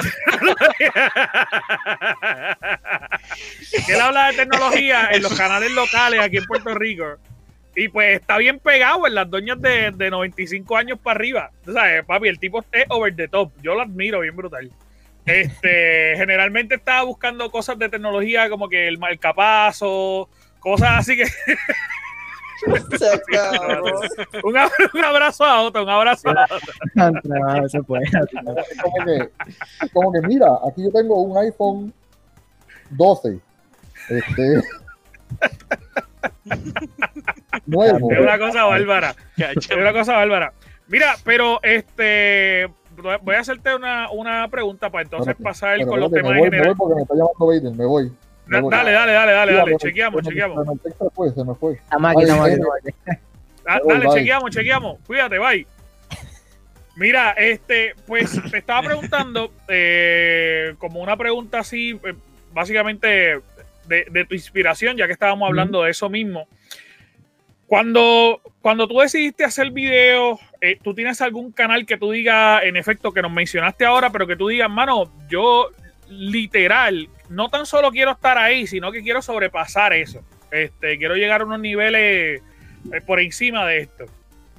(laughs) que él habla de tecnología en los canales locales aquí en Puerto Rico. Y pues está bien pegado en las doñas de, de 95 años para arriba. Tú sabes, papi, el tipo es over the top. Yo lo admiro bien brutal. Este, (laughs) generalmente estaba buscando cosas de tecnología como que el marcapaso, cosas así que. (laughs) (laughs) Un, ab- un abrazo a otro, un abrazo a otro. No, se puede. Es como que, como que, mira, aquí yo tengo un iPhone 12. Este. Nuevo. Es una cosa bárbara. Es una cosa bárbara. Mira, pero este. Voy a hacerte una, una pregunta para entonces Espérate, pasar Pero con los temas me voy, me generales. voy porque me está llamando Baden, me voy. me voy. Dale, dale, dale, dale, dale. pero- Chequeamos, pero- chequeamos. pero se fue, se me fue. Aquí. Ah, Bye, dale, chequeamos, chequeamos. Cuídate, bye. Mira, este, pues te estaba preguntando, eh, como una pregunta así, eh, básicamente de, de tu inspiración, ya que estábamos hablando de eso mismo. Cuando, cuando tú decidiste hacer videos, eh, ¿tú tienes algún canal que tú digas, en efecto, que nos mencionaste ahora, pero que tú digas, mano, yo literal, no tan solo quiero estar ahí, sino que quiero sobrepasar eso. Este, quiero llegar a unos niveles eh, por encima de esto.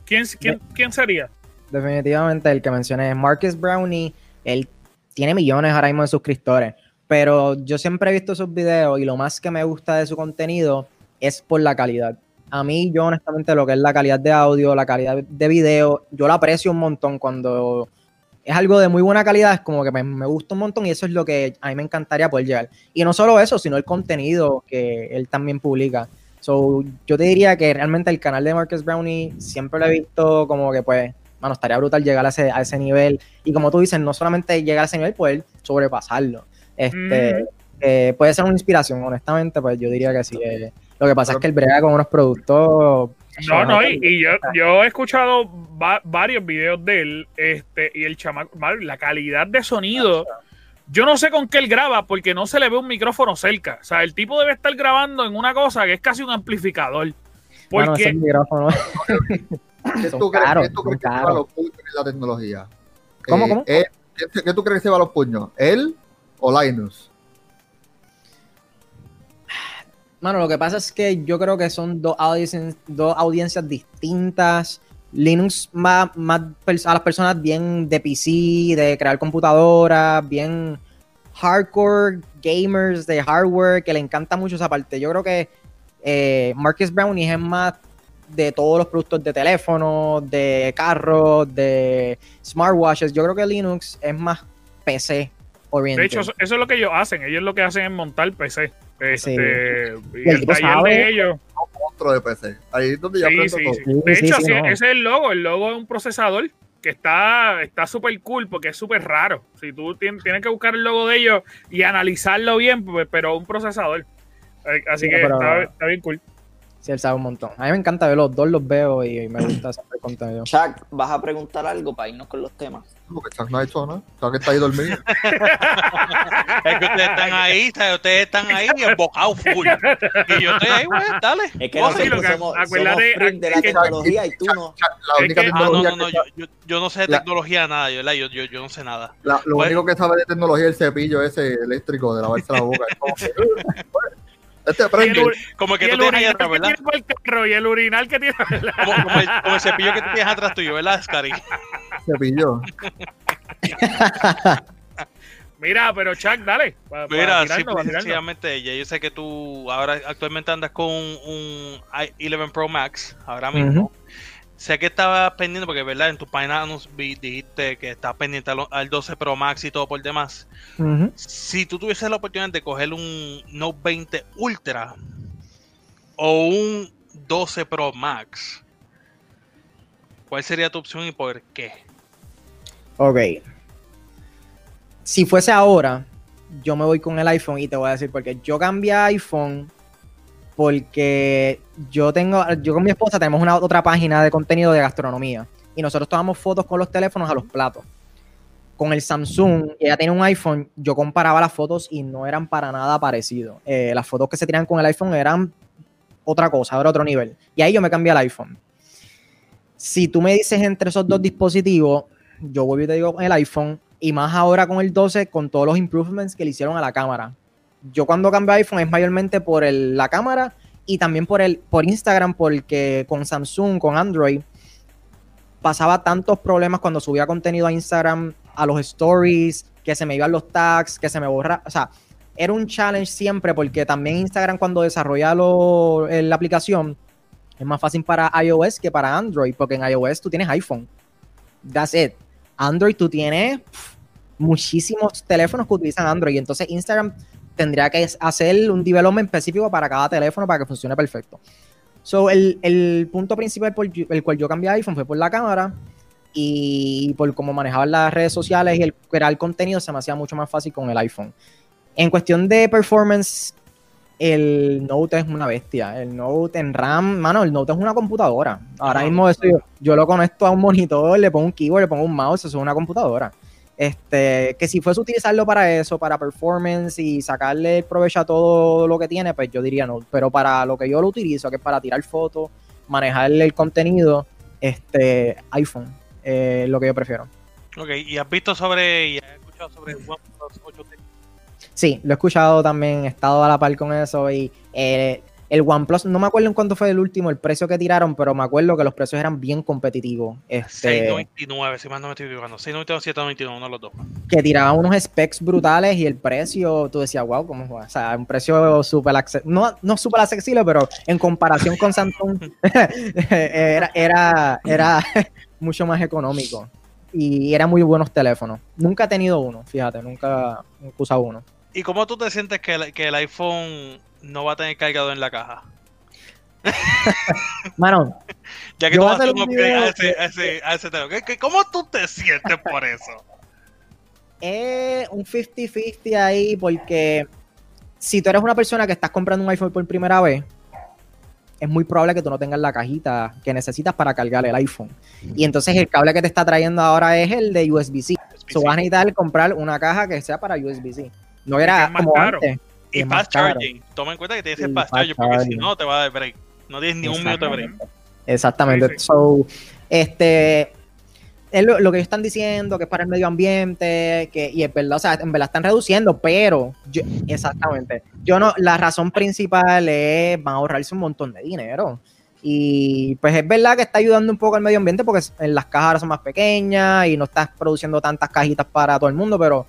¿Quién, quién, quién sería? Definitivamente el que mencioné es Marcus Brownie. Él tiene millones ahora mismo de suscriptores. Pero yo siempre he visto sus videos y lo más que me gusta de su contenido es por la calidad. A mí, yo honestamente, lo que es la calidad de audio, la calidad de video, yo la aprecio un montón cuando es algo de muy buena calidad, es como que me, me gusta un montón y eso es lo que a mí me encantaría poder llegar. Y no solo eso, sino el contenido que él también publica. So, yo te diría que realmente el canal de Marcus Brownie siempre lo he visto como que pues, mano, estaría brutal llegar a ese, a ese nivel. Y como tú dices, no solamente llegar a ese nivel, poder sobrepasarlo. Este, eh, puede ser una inspiración, honestamente, pues yo diría que sí. eh, lo que pasa es que el brega con unos productos. No, no, y, y yo, yo he escuchado va- varios videos de él, este, y el chamaco, la calidad de sonido, yo no sé con qué él graba, porque no se le ve un micrófono cerca. O sea, el tipo debe estar grabando en una cosa que es casi un amplificador. Porque ese micrófono. ¿Qué tú crees, caros, qué tú crees que se va a los puños en la tecnología? ¿Cómo, Eh, cómo? él- ¿qué, qué tú crees que se va a los puños? ¿Él o Linus? Mano, lo que pasa es que yo creo que son dos audiencias, distintas. Linux más, más a las personas bien de PC, de crear computadoras, bien hardcore gamers de hardware, que le encanta mucho esa parte. Yo creo que eh, Marcus Brownie es más de todos los productos de teléfono, de carros, de smartwatches. Yo creo que Linux es más PC de hecho, eso, eso es lo que ellos hacen. Ellos lo que hacen es montar PC. Este, Y y el el taller sabe. de ellos. Monstruo de PC. Ahí es donde yo Sí, aprendo todo. De sí, hecho, sí, así- no. ese es el logo. El logo es un procesador que está está súper cool porque es súper raro. Si tú tien- tienes que buscar el logo de ellos y analizarlo bien, pues, pero un procesador. Así Sí, que pero- está, está bien cool. Sí, él sabe un montón. A mí me encanta ver los dos, los veo y me gusta (clears throat) hacer el contenido. Chuck, ¿vas a preguntar algo para irnos con los temas? Porque Chuck no ha hecho nada. Chuck está ahí dormido. (laughs) Es que ustedes están ahí, ¿sabes? ustedes están ahí embocados full. Y yo estoy ahí, güey, dale. Es que nosotros sí, lo que- somos, acuérdate, somos freak de la es que- tecnología y tú no. La única que- Ah, no, tecnología no, no, que yo, yo, yo no sé de La- tecnología nada, yo, yo, yo, yo no sé nada. La- lo Pues- único que sabe de tecnología es el cepillo ese eléctrico de lavarse la boca. (laughs) Este prende. Como y que tú el tienes ahí urinal atrás, que ¿verdad? tiene por el carro y el urinal que tiene. Como, como el, como el cepillo que tú tienes atrás tuyo, ¿verdad, Scary? Se pilló. (laughs) Mira, pero Chuck, dale. pa- Mira, pa tirarnos. sencillamente, ya yo sé que tú ahora actualmente andas con un i11 Pro Max, ahora mismo. Sé que estabas pendiente, porque verdad, en tu página nos dijiste que estabas pendiente al, al 12 Pro Max y todo por demás. Si tú tuvieses la oportunidad de coger un Note 20 Ultra o un 12 Pro Max, ¿cuál sería tu opción y por qué? Ok. Si fuese ahora, yo me voy con el iPhone y te voy a decir porque yo cambié a iPhone porque yo tengo, yo con mi esposa tenemos una otra página de contenido de gastronomía y nosotros tomamos fotos con los teléfonos a los platos. Con el Samsung, ella tiene un iPhone, yo comparaba las fotos y no eran para nada parecidos. Eh, las fotos que se tiran con el iPhone eran otra cosa, era otro nivel. Y ahí yo me cambié al iPhone. Si tú me dices entre esos dos dispositivos, yo vuelvo y te digo el iPhone y más ahora con el 12 con todos los improvements que le hicieron a la cámara. Yo cuando cambio iPhone es mayormente por el- la cámara y también por el por Instagram porque con Samsung, con Android pasaba tantos problemas cuando subía contenido a Instagram, a los stories, que se me iban los tags, que se me borra, o sea, era un challenge siempre porque también Instagram cuando desarrolla lo- eh, la aplicación es más fácil para iOS que para Android, porque en iOS tú tienes iPhone. That's it. Android tú tienes pff, muchísimos teléfonos que utilizan Android. Entonces Instagram tendría que hacer un development específico para cada teléfono para que funcione perfecto. So, el, el punto principal por el cual yo cambié a iPhone fue por la cámara y por cómo manejaban las redes sociales y el crear contenido se me hacía mucho más fácil con el iPhone. En cuestión de performance, el Note es una bestia. El Note en RAM, mano, el Note es una computadora. Ahora Ah, mismo eso yo, yo lo conecto a un monitor, le pongo un keyboard, le pongo un mouse, eso es una computadora. Este, que si fuese utilizarlo para eso, para performance y sacarle el provecho a todo lo que tiene, pues yo diría no. Pero para lo que yo lo utilizo, que es para tirar fotos, manejarle el contenido, este, iPhone, eh, lo que yo prefiero. Ok, ¿y has visto sobre, y has escuchado sobre el OnePlus 8T? Sí, lo he escuchado también, he estado a la par con eso y eh, el OnePlus, no me acuerdo en cuánto fue el último, el precio que tiraron, pero me acuerdo que los precios eran bien competitivos. Este, 6.99, si más no me estoy equivocando. 6.99 o 7.99, uno de los dos. que tiraban unos specs brutales y el precio, tú decías, wow, ¿cómo fue? O sea, un precio súper accesible, no, no súper accesible, pero en comparación con Samsung (laughs) era, era, era (laughs) mucho más económico y eran muy buenos teléfonos. Nunca he tenido uno, fíjate, nunca, nunca he usado uno. ¿Y cómo tú te sientes que el, que el iPhone no va a tener cargador en la caja? (laughs) Mano, (laughs) Ya que tú vas a hacer un a ese, a ese, a ese teléfono. ¿Qué- qué- ¿Cómo tú te sientes por eso? es un 50-50 ahí porque si tú eres una persona que estás comprando un iPhone por primera vez, es muy probable que tú no tengas la cajita que necesitas para cargar el iPhone. Y entonces el cable que te está trayendo ahora es el de USB-C. So vas a necesitar comprar una caja que sea para USB-C. No era como caro. Y es fast caro. charging. Toma en cuenta que tienes el fast charging, porque si no te va a dar break. No tienes ni un minuto de break. Exactamente. Sí, sí. So, este, es lo, lo que ellos están diciendo, que es para el medio ambiente, que, y es verdad, o sea, en verdad están reduciendo, pero, yo- exactamente, yo no, la razón principal es, van a ahorrarse un montón de dinero. Y pues es verdad que está ayudando un poco al medio ambiente porque las cajas ahora son más pequeñas y no estás produciendo tantas cajitas para todo el mundo, pero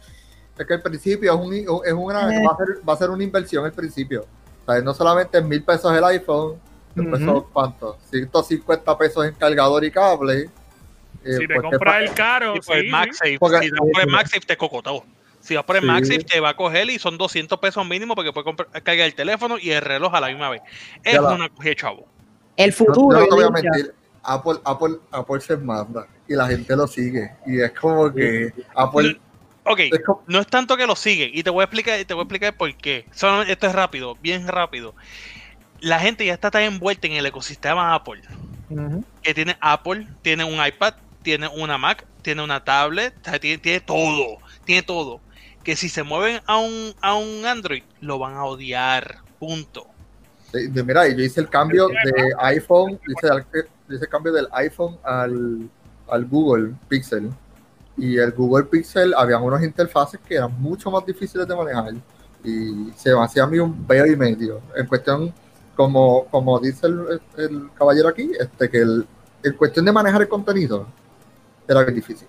Es que al principio es, un, es una, Eh. va, a ser, va a ser una inversión al principio. O sea, no solamente en mil pesos el iPhone, después Ujú. son cuántos, 150 pesos en cargador y cable. eh, Si te pues, compras ¿qué el caro, sí, el MagSafe. Porque- si vas por el MagSafe, te cocotó. Si vas por el Sí. MagSafe, te va a coger y son 200 pesos mínimo porque puedes comprar- cargar el teléfono y el reloj a la misma vez. Es la- una cogida chavo. el No, futuro... yo no te voy a mentir. Apple, Apple, Apple se manda y la gente lo sigue. Y es como que Apple. Ok, no es tanto que lo siguen y te voy a explicar, te voy a explicar por qué. Solamente- esto es rápido, bien rápido. La gente ya está tan envuelta en el ecosistema Apple que tiene Apple, tiene un iPad, tiene una Mac, tiene una tablet, tiene, tiene todo, tiene todo. Que si se mueven a un, a un Android, lo van a odiar. Punto. de- de- mira, yo hice el cambio de iPhone, hice el, hice el cambio del iPhone al, al Google Pixel. Y el Google Pixel, habían unas interfaces que eran mucho más difíciles de manejar. y se me hacía a mí un peo y medio. En cuestión, como, como dice el, el caballero aquí, este que el, en cuestión de manejar el contenido era bien difícil.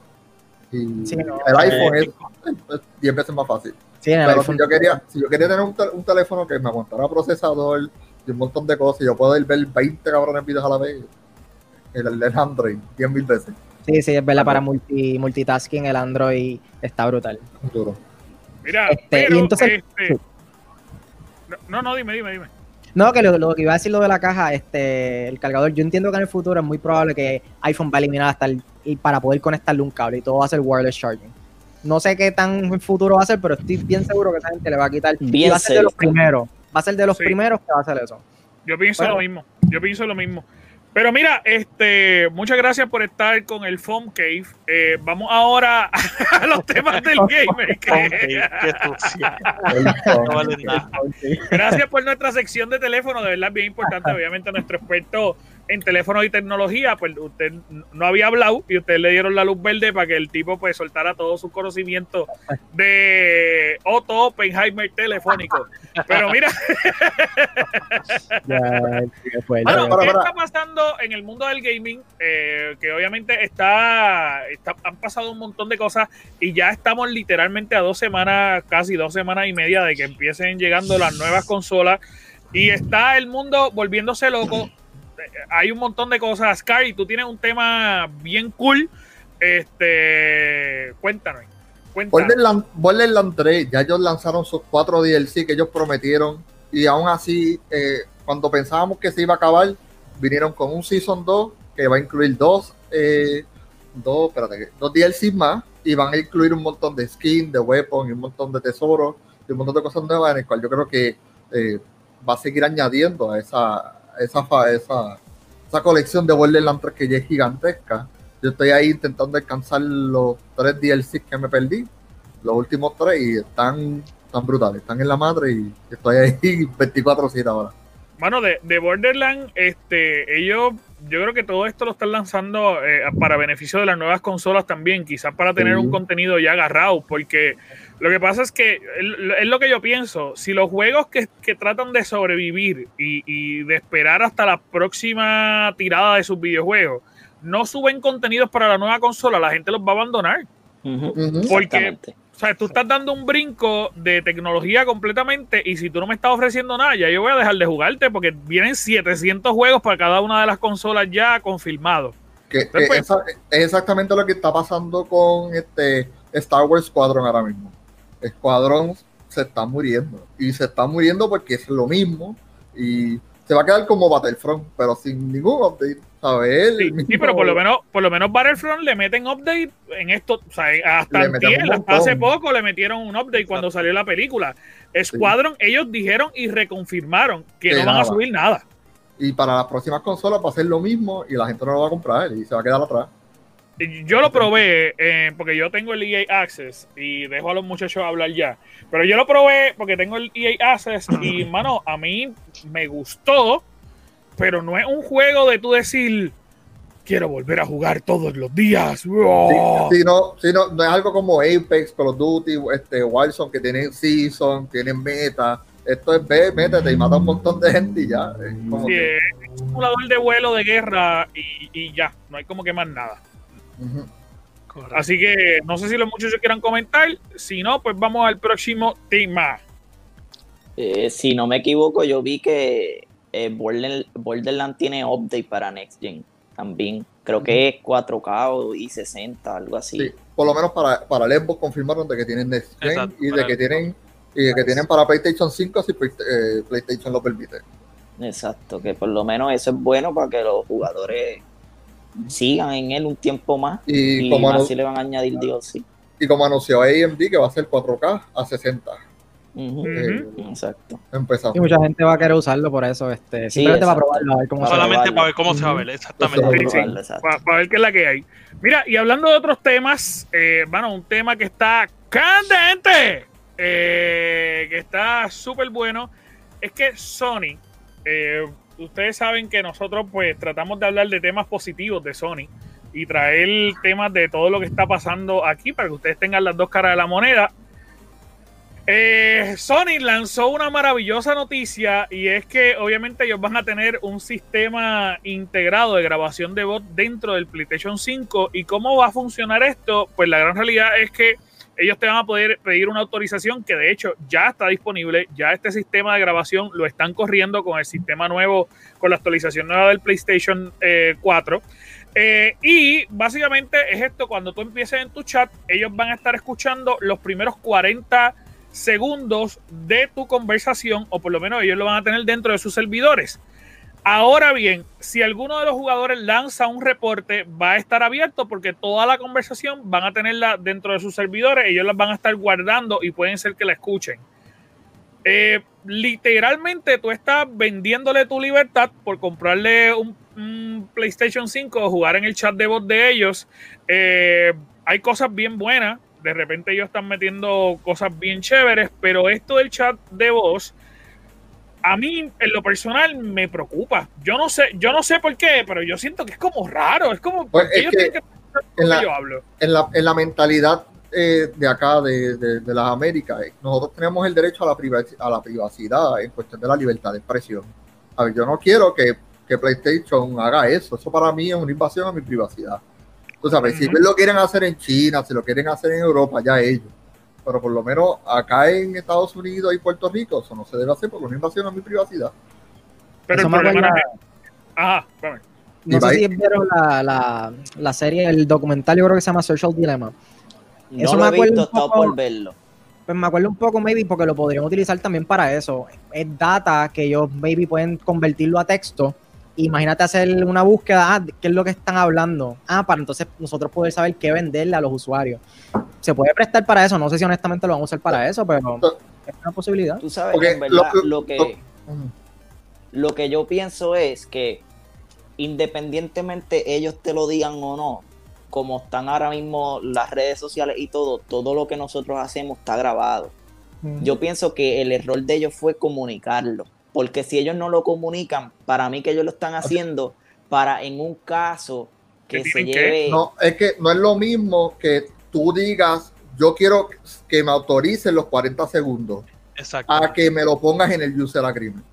Y Sí, no, el iPhone eh, es, es 10 veces más fácil. Sí, en el Pero iPhone. si yo quería, si yo quería tener un, un teléfono que me aguantara procesador y un montón de cosas, y yo puedo ir ver 20 cabrones videos a la vez, el, el Android 10 mil veces. Sí, sí, es verdad, para multi, multitasking el Android está brutal. Duro. Mira, Este, pero, y entonces- este, no, no, dime, dime, dime. No, que lo, lo que iba a decir lo de la caja, este, el cargador, yo entiendo que en el futuro es muy probable que iPhone va a eliminar hasta el, y para poder conectarle un cable y todo va a ser wireless charging. No sé qué tan en futuro va a ser, pero estoy bien seguro que esa gente le va a quitar. y Bien va a ser de los primeros. Va a ser de los Sí. primeros que va a hacer eso. Yo pienso Bueno. lo mismo. Yo pienso lo mismo. Pero mira, este, muchas gracias por estar con el Foam Cave. Eh, vamos ahora (laughs) a los temas del (laughs) gamer. (laughs) Nada. Gracias por nuestra sección de teléfono, de verdad bien importante. Obviamente nuestro experto en teléfonos y tecnología, pues usted no había hablado y ustedes le dieron la luz verde para que el tipo pues soltara todo su conocimiento de Otto Oppenheimer telefónico. Pero mira, Bueno, ¿qué está pasando en el mundo del gaming? Eh, que obviamente está, está- han pasado un montón de cosas y ya estamos literalmente a dos semanas, casi dos semanas y media de que empiecen llegando las nuevas consolas y está el mundo volviéndose loco. Hay un montón de cosas. Sky, tú tienes un tema bien cool. Este, cuéntanos. Cuéntanos. Borderland, Borderland 3, ya ellos lanzaron sus cuatro DLC que ellos prometieron y aún así, eh, cuando pensábamos que se iba a acabar, vinieron con un Season 2 que va a incluir dos, eh, dos, espérate, dos DLC más y van a incluir un montón de skins, de weapons y un montón de tesoros y un montón de cosas nuevas en el cual yo creo que eh, va a seguir añadiendo a esa, esa, esa, esa colección de Borderlands 3 que ya es gigantesca. Yo estoy ahí intentando alcanzar los tres DLCs que me perdí, los últimos tres, y están, están brutales, están en la madre y estoy ahí (laughs) 24-7 ahora. Mano, de, de Borderlands, este, ellos, yo creo que todo esto lo están lanzando eh, para beneficio de las nuevas consolas también, quizás para tener Sí. un contenido ya agarrado, porque lo que pasa es que es, lo que yo pienso, si los juegos que, que tratan de sobrevivir y, y de esperar hasta la próxima tirada de sus videojuegos, no suben contenidos para la nueva consola, la gente los va a abandonar. Porque-. O sea, tú estás dando un brinco de tecnología completamente y si tú no me estás ofreciendo nada, ya yo voy a dejar de jugarte porque vienen 700 juegos para cada una de las consolas ya confirmados. Que, Pues, que pues. esa- es exactamente lo que está pasando con este Star Wars Squadron ahora mismo. Squadron se está muriendo y se está muriendo porque es lo mismo y se va a quedar como Battlefront, pero sin ningún update, ¿sabes? Sí, mismo- sí, pero por lo menos, por lo menos Battlefront le meten update en esto. O sea, hasta un montón. hace poco le metieron un update cuando salió la película. Squadron, ellos dijeron y reconfirmaron que Que no van a subir nada. Y para las próximas consolas va a ser lo mismo y la gente no lo va a comprar y se va a quedar atrás. Yo lo probé eh, porque yo tengo el EA Access y dejo a los muchachos hablar ya. Pero yo lo probé porque tengo el EA Access (clears throat) y, mano, a mí me gustó, pero no es un juego de tú decir, quiero volver a jugar todos los días. ¡Oh! Si no, si no, no es algo como Apex, Call of Duty, este, Warzone, que tienen Season, tienen meta. Esto es ve, métete y mata a un montón de gente y ya. Es como Sí, que- es un simulador de vuelo de guerra y, y ya, no hay como que más nada. Así que no sé si los muchachos quieran comentar. Si no, pues vamos al próximo tema. Eh, si no me equivoco, yo vi que eh, Border- Borderlands tiene update para Next Gen también. Creo que es 4K o i60, algo así. Sí, por lo menos para, para el Xbox confirmaron de que tienen Next Gen Exacto, y de que el- tienen y de que tienen para PlayStation 5 si Play- eh, PlayStation lo permite. Exacto, que por lo menos eso es bueno para que los jugadores sigan en él un tiempo más Y, y como, más anu- si le van a añadir DLC. y como anunció AMD que va a ser 4K a 60. Ujú, Ujú. Eh, Exacto. empezamos. Y mucha gente va a querer usarlo por eso, este, Sí, simplemente para probarlo, a ver cómo. Solamente para ver cómo se va a ver, exactamente. Sí, sí. Para ver qué es la que hay. Mira, y hablando de otros temas, eh, bueno, un tema que está candente, eh, que está súper bueno, es que Sony, eh, ustedes saben que nosotros pues tratamos de hablar de temas positivos de Sony y traer temas de todo lo que está pasando aquí para que ustedes tengan las dos caras de la moneda. Eh, Sony lanzó una maravillosa noticia y es que obviamente ellos van a tener un sistema integrado de grabación de voz dentro del PlayStation 5 y cómo va a funcionar esto, pues la gran realidad es que ellos te van a poder pedir una autorización que de hecho ya está disponible, ya este sistema de grabación lo están corriendo con el sistema nuevo, con la actualización nueva del PlayStation 4. Eh, eh, y básicamente es esto, cuando tú empieces en tu chat, ellos van a estar escuchando los primeros 40 segundos de tu conversación, o por lo menos ellos lo van a tener dentro de sus servidores. Ahora bien, si alguno de los jugadores lanza un reporte, va a estar abierto porque toda la conversación van a tenerla dentro de sus servidores, ellos las van a estar guardando y pueden ser que la escuchen. Eh, literalmente tú estás vendiéndole tu libertad por comprarle un, PlayStation 5 o jugar en el chat de voz de ellos. Eh, hay cosas bien buenas, de repente ellos están metiendo cosas bien chéveres, pero esto del chat de voz a mí en lo personal me preocupa. Yo no sé, yo no sé por qué, pero yo siento que es como raro, es como pues en, la, yo hablo. En, la, mentalidad eh, de acá, de, las Américas, eh, nosotros tenemos el derecho a la, a la privacidad en cuestión de la libertad de expresión. A ver, yo no quiero que, PlayStation haga eso. Eso para mí es una invasión a mi privacidad. Tú sabes, si lo quieren hacer en China, si lo quieren hacer en Europa, ya ellos pero por lo menos acá en Estados Unidos y Puerto Rico eso no se debe hacer porque es una invasión a mi privacidad. Pero el problema Ajá, No sé si vieron la, la, la, serie, el documental, yo creo que se llama Social Dilemma. No eso lo me he visto, poco, por verlo. Pues me acuerdo un poco, maybe, porque lo podrían utilizar también para eso. Es data que ellos, maybe, pueden convertirlo a texto imagínate hacer una búsqueda, ah, ¿qué es lo que están hablando? Ah, para entonces nosotros poder saber qué venderle a los usuarios. Se puede prestar para eso, no sé si honestamente lo vamos a usar para eso, pero es una posibilidad. Tú sabes que en verdad lo, que, lo que yo pienso es que independientemente ellos te lo digan o no, como están ahora mismo las redes sociales y todo, todo lo que nosotros hacemos está grabado. Yo pienso que el error de ellos fue comunicarlo porque si ellos no lo comunican, para mí que ellos lo están haciendo para en un caso que se lleve... No, es que no es lo mismo que tú digas, yo quiero que me autoricen los 40 segundos. Exacto. A que me lo pongas en el user agreement.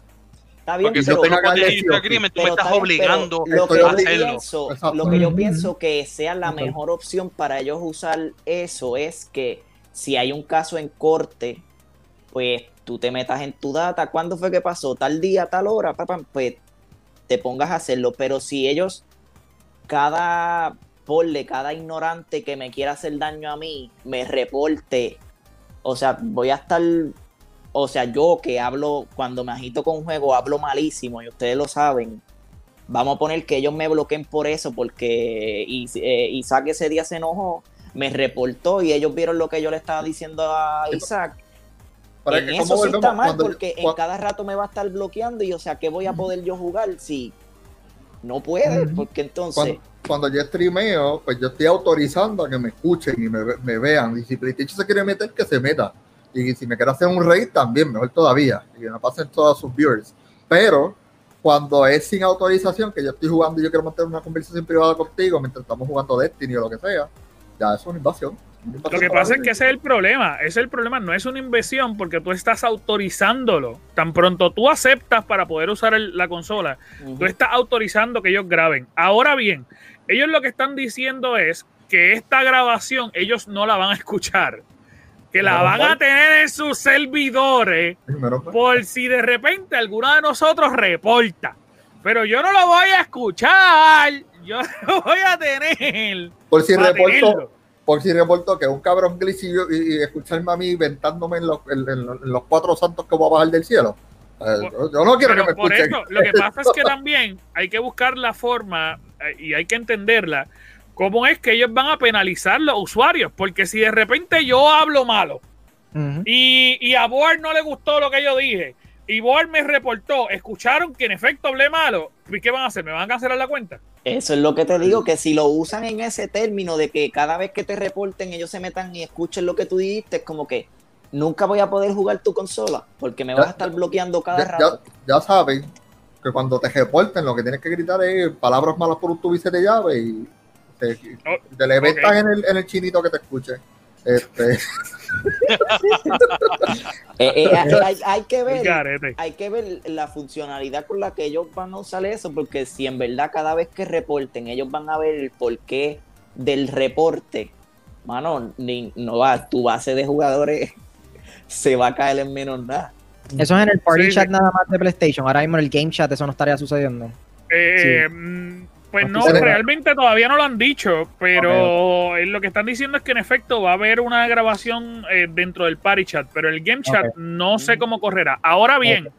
Está bien, Porque pero, si no el user agreement, tú me estás obligando lo que a hacerlo. Pienso, lo que yo pienso que sea la mejor opción para ellos usar eso es que si hay un caso en corte, pues tú te metas en tu data, ¿cuándo fue que pasó? Tal día, tal hora, papá, pues te pongas a hacerlo. Pero si ellos, cada porle, cada ignorante que me quiera hacer daño a mí, me reporte, o sea, voy a estar, o sea, yo que hablo, cuando me agito con un juego, hablo malísimo y ustedes lo saben. Vamos a poner que ellos me bloqueen por eso, porque eh, Isaac ese día se enojó, me reportó y ellos vieron lo que yo le estaba diciendo a Isaac en eso sí está mal porque en cada rato me va a estar bloqueando y o sea, ¿qué voy a poder yo jugar si no puede? Porque entonces... Cuando, yo streameo, pues yo estoy autorizando a que me escuchen y me, vean. Y si PlayStation se quiere meter, que se meta. Y si me quiere hacer un raid, también, mejor todavía. Y que me pasen todos sus viewers. Pero cuando es sin autorización, que yo estoy jugando y yo quiero mantener una conversación privada contigo mientras estamos jugando Destiny o lo que sea, ya es una invasión. Lo que pasa es que ese es el problema. Ese es el problema. No es una inversión porque tú estás autorizándolo. Tan pronto tú aceptas para poder usar la consola, tú estás autorizando que ellos graben. Ahora bien, ellos lo que están diciendo es que esta grabación ellos no la van a escuchar. Que la van a tener en sus servidores por si de repente alguno de nosotros reporta. Pero yo no lo voy a escuchar. Yo (laughs) lo voy a tener. Por si reporto por si reporto que es un cabrón gris y, escucharme a mí inventándome en los, los, cuatro santos que voy a bajar del cielo. Eh, yo no quiero que me escuchen. lo que (laughs) pasa es que también hay que buscar la forma eh, y hay que entenderla. ¿Cómo es que ellos van a penalizar los usuarios? Porque si de repente yo hablo malo y, y, a Board no le gustó lo que yo dije y Board me reportó, escucharon que en efecto hablé malo, ¿qué van a hacer? ¿Me van a cancelar la cuenta? Eso es lo que te digo, que si lo usan en ese término de que cada vez que te reporten ellos se metan y escuchen lo que tú dijiste, es como que nunca voy a poder jugar tu consola porque me vas a estar bloqueando cada rato. Ya, saben que cuando te reporten lo que tienes que gritar es palabras malas por un tubice de llave y te, oh, le en, el, en el chinito que te escuche. Este, (laughs) Eh, eh, hay, hay- hay que ver, hay que ver la funcionalidad con la que ellos van a usar eso, porque si en verdad cada vez que reporten ellos van a ver el porqué del reporte, mano, ni, no va, tu base de jugadores (laughs) se va a caer en menos nada. Eso es en el party Sí, chat sí. nada más de PlayStation. Ahora mismo en el game chat eso no estaría sucediendo. Eh, mm, Pues no, realmente todavía no lo han dicho, pero eh, lo que están diciendo es que en efecto va a haber una grabación eh, dentro del party chat, pero el game chat no sé cómo correrá. Ahora bien,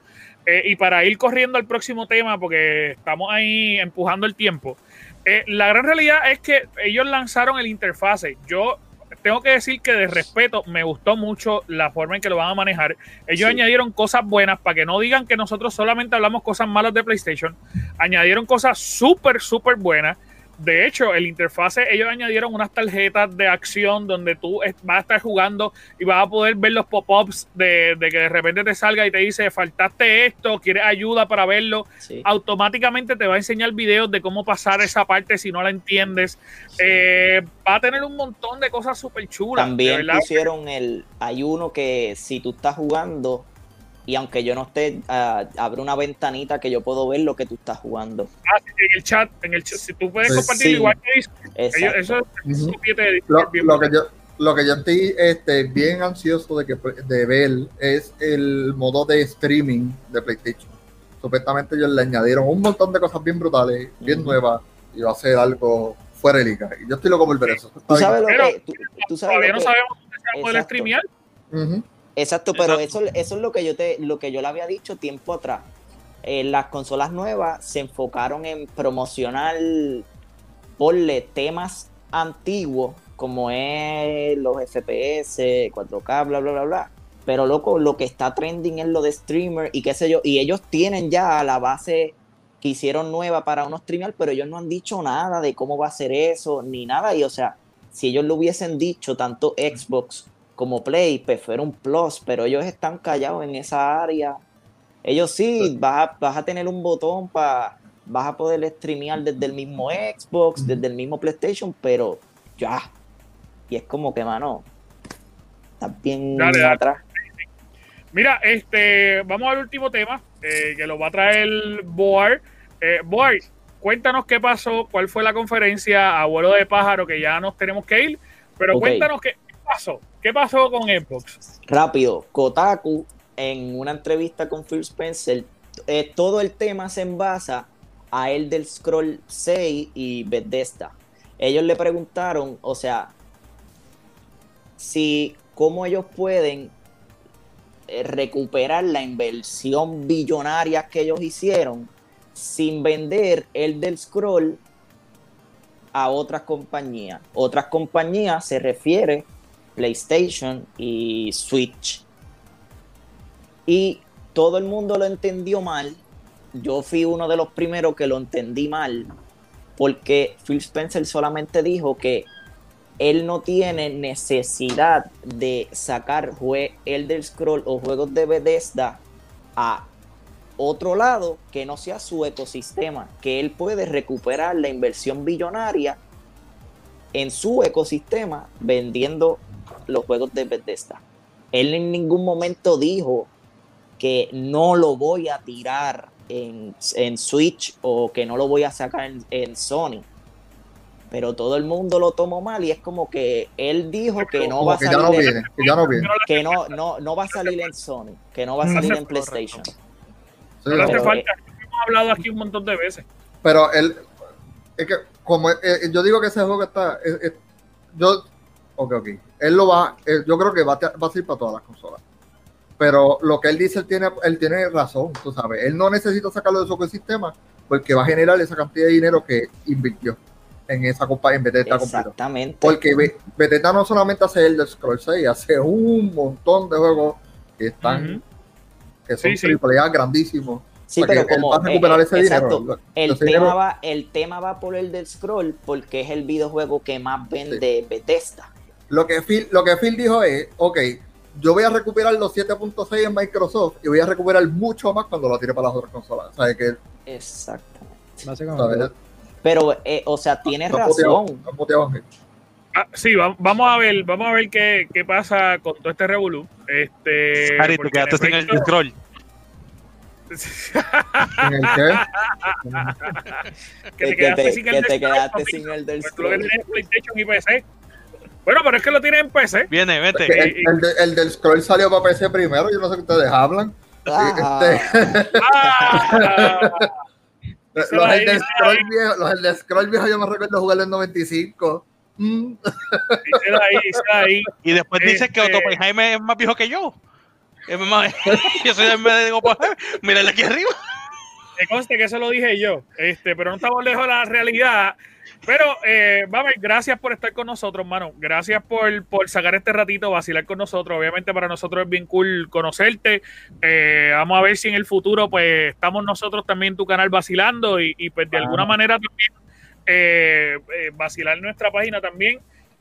eh, y para ir corriendo al próximo tema, porque estamos ahí empujando el tiempo, eh, la gran realidad es que ellos lanzaron el interfase. Yo tengo que decir que de respeto me gustó mucho la forma en que lo van a manejar. Ellos Sí. añadieron cosas buenas para que no digan que nosotros solamente hablamos cosas malas de PlayStation. Añadieron cosas súper, súper buenas. De hecho, el interfase, ellos añadieron unas tarjetas de acción donde tú vas a estar jugando y vas a poder ver los pop-ups de, de que de repente te salga y te dice, faltaste esto, quieres ayuda para verlo Sí. automáticamente te va a enseñar videos de cómo pasar esa parte si no la entiendes. Eh, va a tener un montón de cosas súper chulas. También pusieron el. Hay uno que si tú estás jugando y aunque yo no esté, ah, abre una ventanita que yo puedo ver lo que tú estás jugando. Ah, sí, en el chat, en el chat, si tú puedes Sí. compartir Sí. igual que Exacto. eso es lo, Discord que yo lo que yo estoy este, bien ansioso de que de ver es el modo de streaming de PlayStation. Supuestamente ellos le añadieron un montón de cosas bien brutales, bien nuevas, y va a ser algo fuera de liga. Y yo estoy loco por ver eso. Tú sabes lo que. Tú, tú sabes Todavía lo no sabemos dónde se va a poder Exacto. streamear. bien. Exacto, pero Exacto. eso, eso es lo que yo te, lo que yo le había dicho tiempo atrás. Eh, las consolas nuevas se enfocaron en promocionar, ponle temas antiguos, como es los FPS, 4K, bla, bla, bla, bla. Pero loco, lo que está trending es lo de streamer y qué sé yo. Y ellos tienen ya la base que hicieron nueva para unos streamers, pero ellos no han dicho nada de cómo va a ser eso, ni nada. Y o sea, si ellos lo hubiesen dicho, tanto Xbox como Play, pues fuera un plus, pero ellos están callados en esa área. Ellos sí, vas a, vas a tener un botón para, vas a poder streamear desde el mismo Xbox, desde el mismo PlayStation, pero ya. Y es como que, mano, estás bien Dale, dale. atrás. Mira, este, vamos al último tema eh, que lo va a traer Boar. Eh, Boar, cuéntanos qué pasó, cuál fue la conferencia a vuelo de pájaro, que ya nos tenemos que ir, pero cuéntanos qué pasó, qué pasó con Xbox. Rápido, Kotaku, en una entrevista con Phil Spencer, eh, todo el tema se envasa a el del Scroll 6 y Bethesda. Ellos le preguntaron, o sea, si cómo ellos pueden eh, recuperar la inversión billonaria que ellos hicieron sin vender el del Scroll a otras compañías. Otras compañías se refiere PlayStation y Switch. Y todo el mundo lo entendió mal. Yo fui uno de los primeros que lo entendí mal. Porque Phil Spencer solamente dijo que él no tiene necesidad de sacar Elder Scroll o juegos de Bethesda a otro lado que no sea su ecosistema, que él puede recuperar la inversión billonaria en su ecosistema vendiendo los juegos de Bethesda. Él en ningún momento dijo que no lo voy a tirar en, en Switch o que no lo voy a sacar en, en Sony. Pero todo el mundo lo tomó mal y es como que él dijo que no Como va a que ya no salir en, viene, que ya no viene. que no, no, no va a salir en Sony, que no va a salir en PlayStation. Sí, No hace Pero, falta, hemos hablado aquí un montón de veces. Pero él, es que como eh, yo digo que ese juego está, es- es- yo, ok, ok, él lo va, eh, yo creo que va a, va a ser para todas las consolas. Pero lo que él dice, él tiene, él tiene razón, tú sabes, él no necesita sacarlo de su ecosistema porque va a generar esa cantidad de dinero que invirtió en esa compañía, en Bethesda. Exactamente. Porque Be- Bethesda no solamente hace el de Scroll 6, hace un montón de juegos que están, que son Sí, sí. triple A grandísimos. Sí, O sea, pero como va a recuperar eh, ese exacto, dinero. el Ese tema dinero- va, el tema va por el del scroll porque es el videojuego que más vende Bethesda. Lo que Phil, lo que Phil dijo es, ok, yo voy a recuperar los 7.6 en Microsoft y voy a recuperar mucho más cuando lo tire para las otras consolas. O sea, que, Exactamente. Básicamente. ¿sabes? Pero, eh, o sea, tienes Está puteado, razón. puteado. Ah, sí, va- vamos a ver, vamos a ver qué, qué pasa con todo este revolú. Este, Ari, te quedaste en sin el scroll. ¿En el qué? (laughs) que te que quedaste te, sin que el te del quedaste sin el del que scroll. PlayStation y PC. Bueno, pero es que lo tienes en PC. Viene, vete. El, el de- el del scroll salió para PC primero, yo no sé qué ustedes hablan. Ah, Este, Ah, (laughs) los, del scroll viejo, los el del scroll viejo yo me recuerdo jugarlo en 95. Mm. díselo ahí, díselo ahí. Y después dice que Este- Otto Jaime es más viejo que yo. Más- (laughs) yo soy el médico. Mírale aquí arriba. Me conste que eso lo dije yo, este, pero no estamos lejos de la realidad. Pero, eh, vamos, gracias por estar con nosotros, mano. Gracias por, por sacar este ratito, vacilar con nosotros. Obviamente para nosotros es bien cool conocerte. Eh, vamos a ver si en el futuro, pues, estamos nosotros también en tu canal vacilando y, y, pues, de alguna manera también eh, eh, vacilar nuestra página también.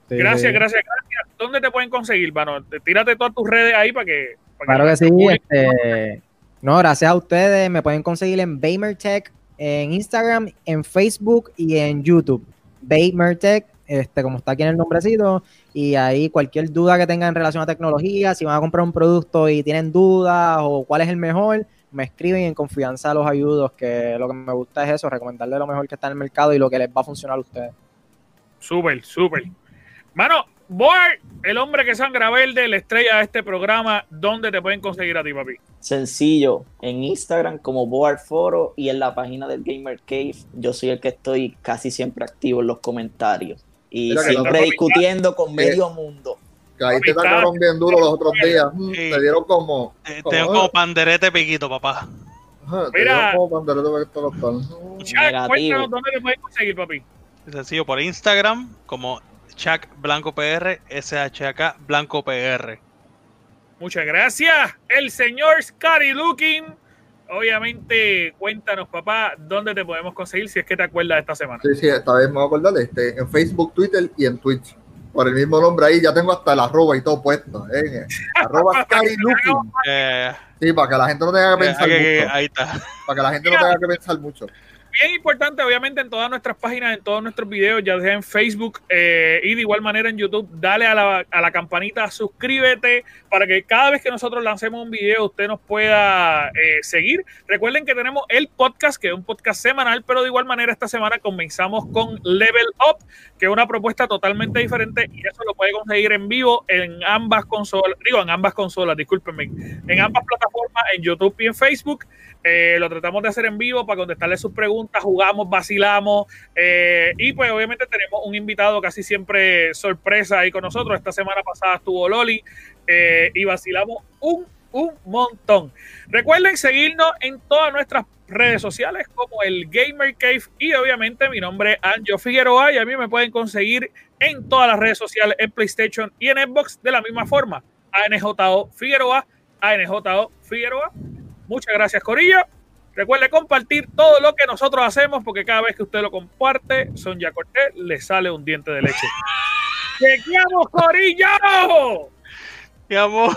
Sí, Gracias, sí. gracias, gracias. ¿Dónde te pueden conseguir, mano? Tírate todas tus redes ahí para que... para Claro que sí. público- Este, no, gracias a ustedes. Me pueden conseguir en Baymertech, en Instagram, en Facebook y en YouTube. Baymertech, este, como está aquí en el nombrecito. Y ahí cualquier duda que tengan en relación a tecnología, si van a comprar un producto y tienen dudas o cuál es el mejor, me escriben y en confianza los ayudos, que lo que me gusta es eso, recomendarles lo mejor que está en el mercado y lo que les va a funcionar a ustedes. Súper, súper. Mano, Boar, el hombre que sangra verde, la estrella de este programa, ¿dónde te pueden conseguir a ti, papi? Sencillo, en Instagram como Board Foro y en la página del Gamer Cave, yo soy el que estoy casi siempre activo en los comentarios y Mira siempre no- discutiendo con medio mundo. Caíste Papi, cabrón bien duro los otros días. Mm, Sí. Te dieron como. Eh, como- Tengo como panderete piquito, papá. Ajá, te Mira. dieron como te están. Chuck, Negativo. cuéntanos dónde te pueden conseguir, papi. Sencillo, por Instagram, como Chuck Blanco PR, SHK Blanco PR. Muchas gracias. El señor Scary Looking. Obviamente, cuéntanos, papá, dónde te podemos conseguir si es que te acuerdas de esta semana. Sí, sí, esta vez me voy a acordar este, en Facebook, Twitter y en Twitch. Por el mismo nombre ahí, ya tengo hasta el arroba y todo puesto. ¿eh? (laughs) Arroba Scary Looking. Eh, Sí, para que la gente no tenga que eh, pensar mucho. ahí está. Para que la gente no tenga que pensar mucho. Bien importante, obviamente, en todas nuestras páginas, en todos nuestros videos, ya sea en Facebook eh, y de igual manera en YouTube, dale a la, a la campanita, suscríbete para que cada vez que nosotros lancemos un video usted nos pueda eh, seguir. Recuerden que tenemos el podcast, que es un podcast semanal, pero de igual manera esta semana comenzamos con Level Up, que es una propuesta totalmente diferente y eso lo puede conseguir en vivo en ambas consolas, digo, en ambas consolas, discúlpenme, en ambas plataformas, en YouTube y en Facebook. Eh, lo tratamos de hacer en vivo para contestarle sus preguntas, jugamos, vacilamos eh, y pues obviamente tenemos un invitado casi siempre sorpresa ahí con nosotros. Esta semana pasada estuvo Loli eh, y vacilamos un, un montón. Recuerden seguirnos en todas nuestras redes sociales como el Gamer Cave y obviamente mi nombre es Anjo Figueroa y a mí me pueden conseguir en todas las redes sociales en PlayStation y en Xbox de la misma forma. ANJO Figueroa, ANJO Figueroa. Muchas gracias, Corillo. Recuerde compartir todo lo que nosotros hacemos, porque cada vez que usted lo comparte, Sonia Cortés le sale un diente de leche. ¡Chequeamos, Corillo! Mi amor.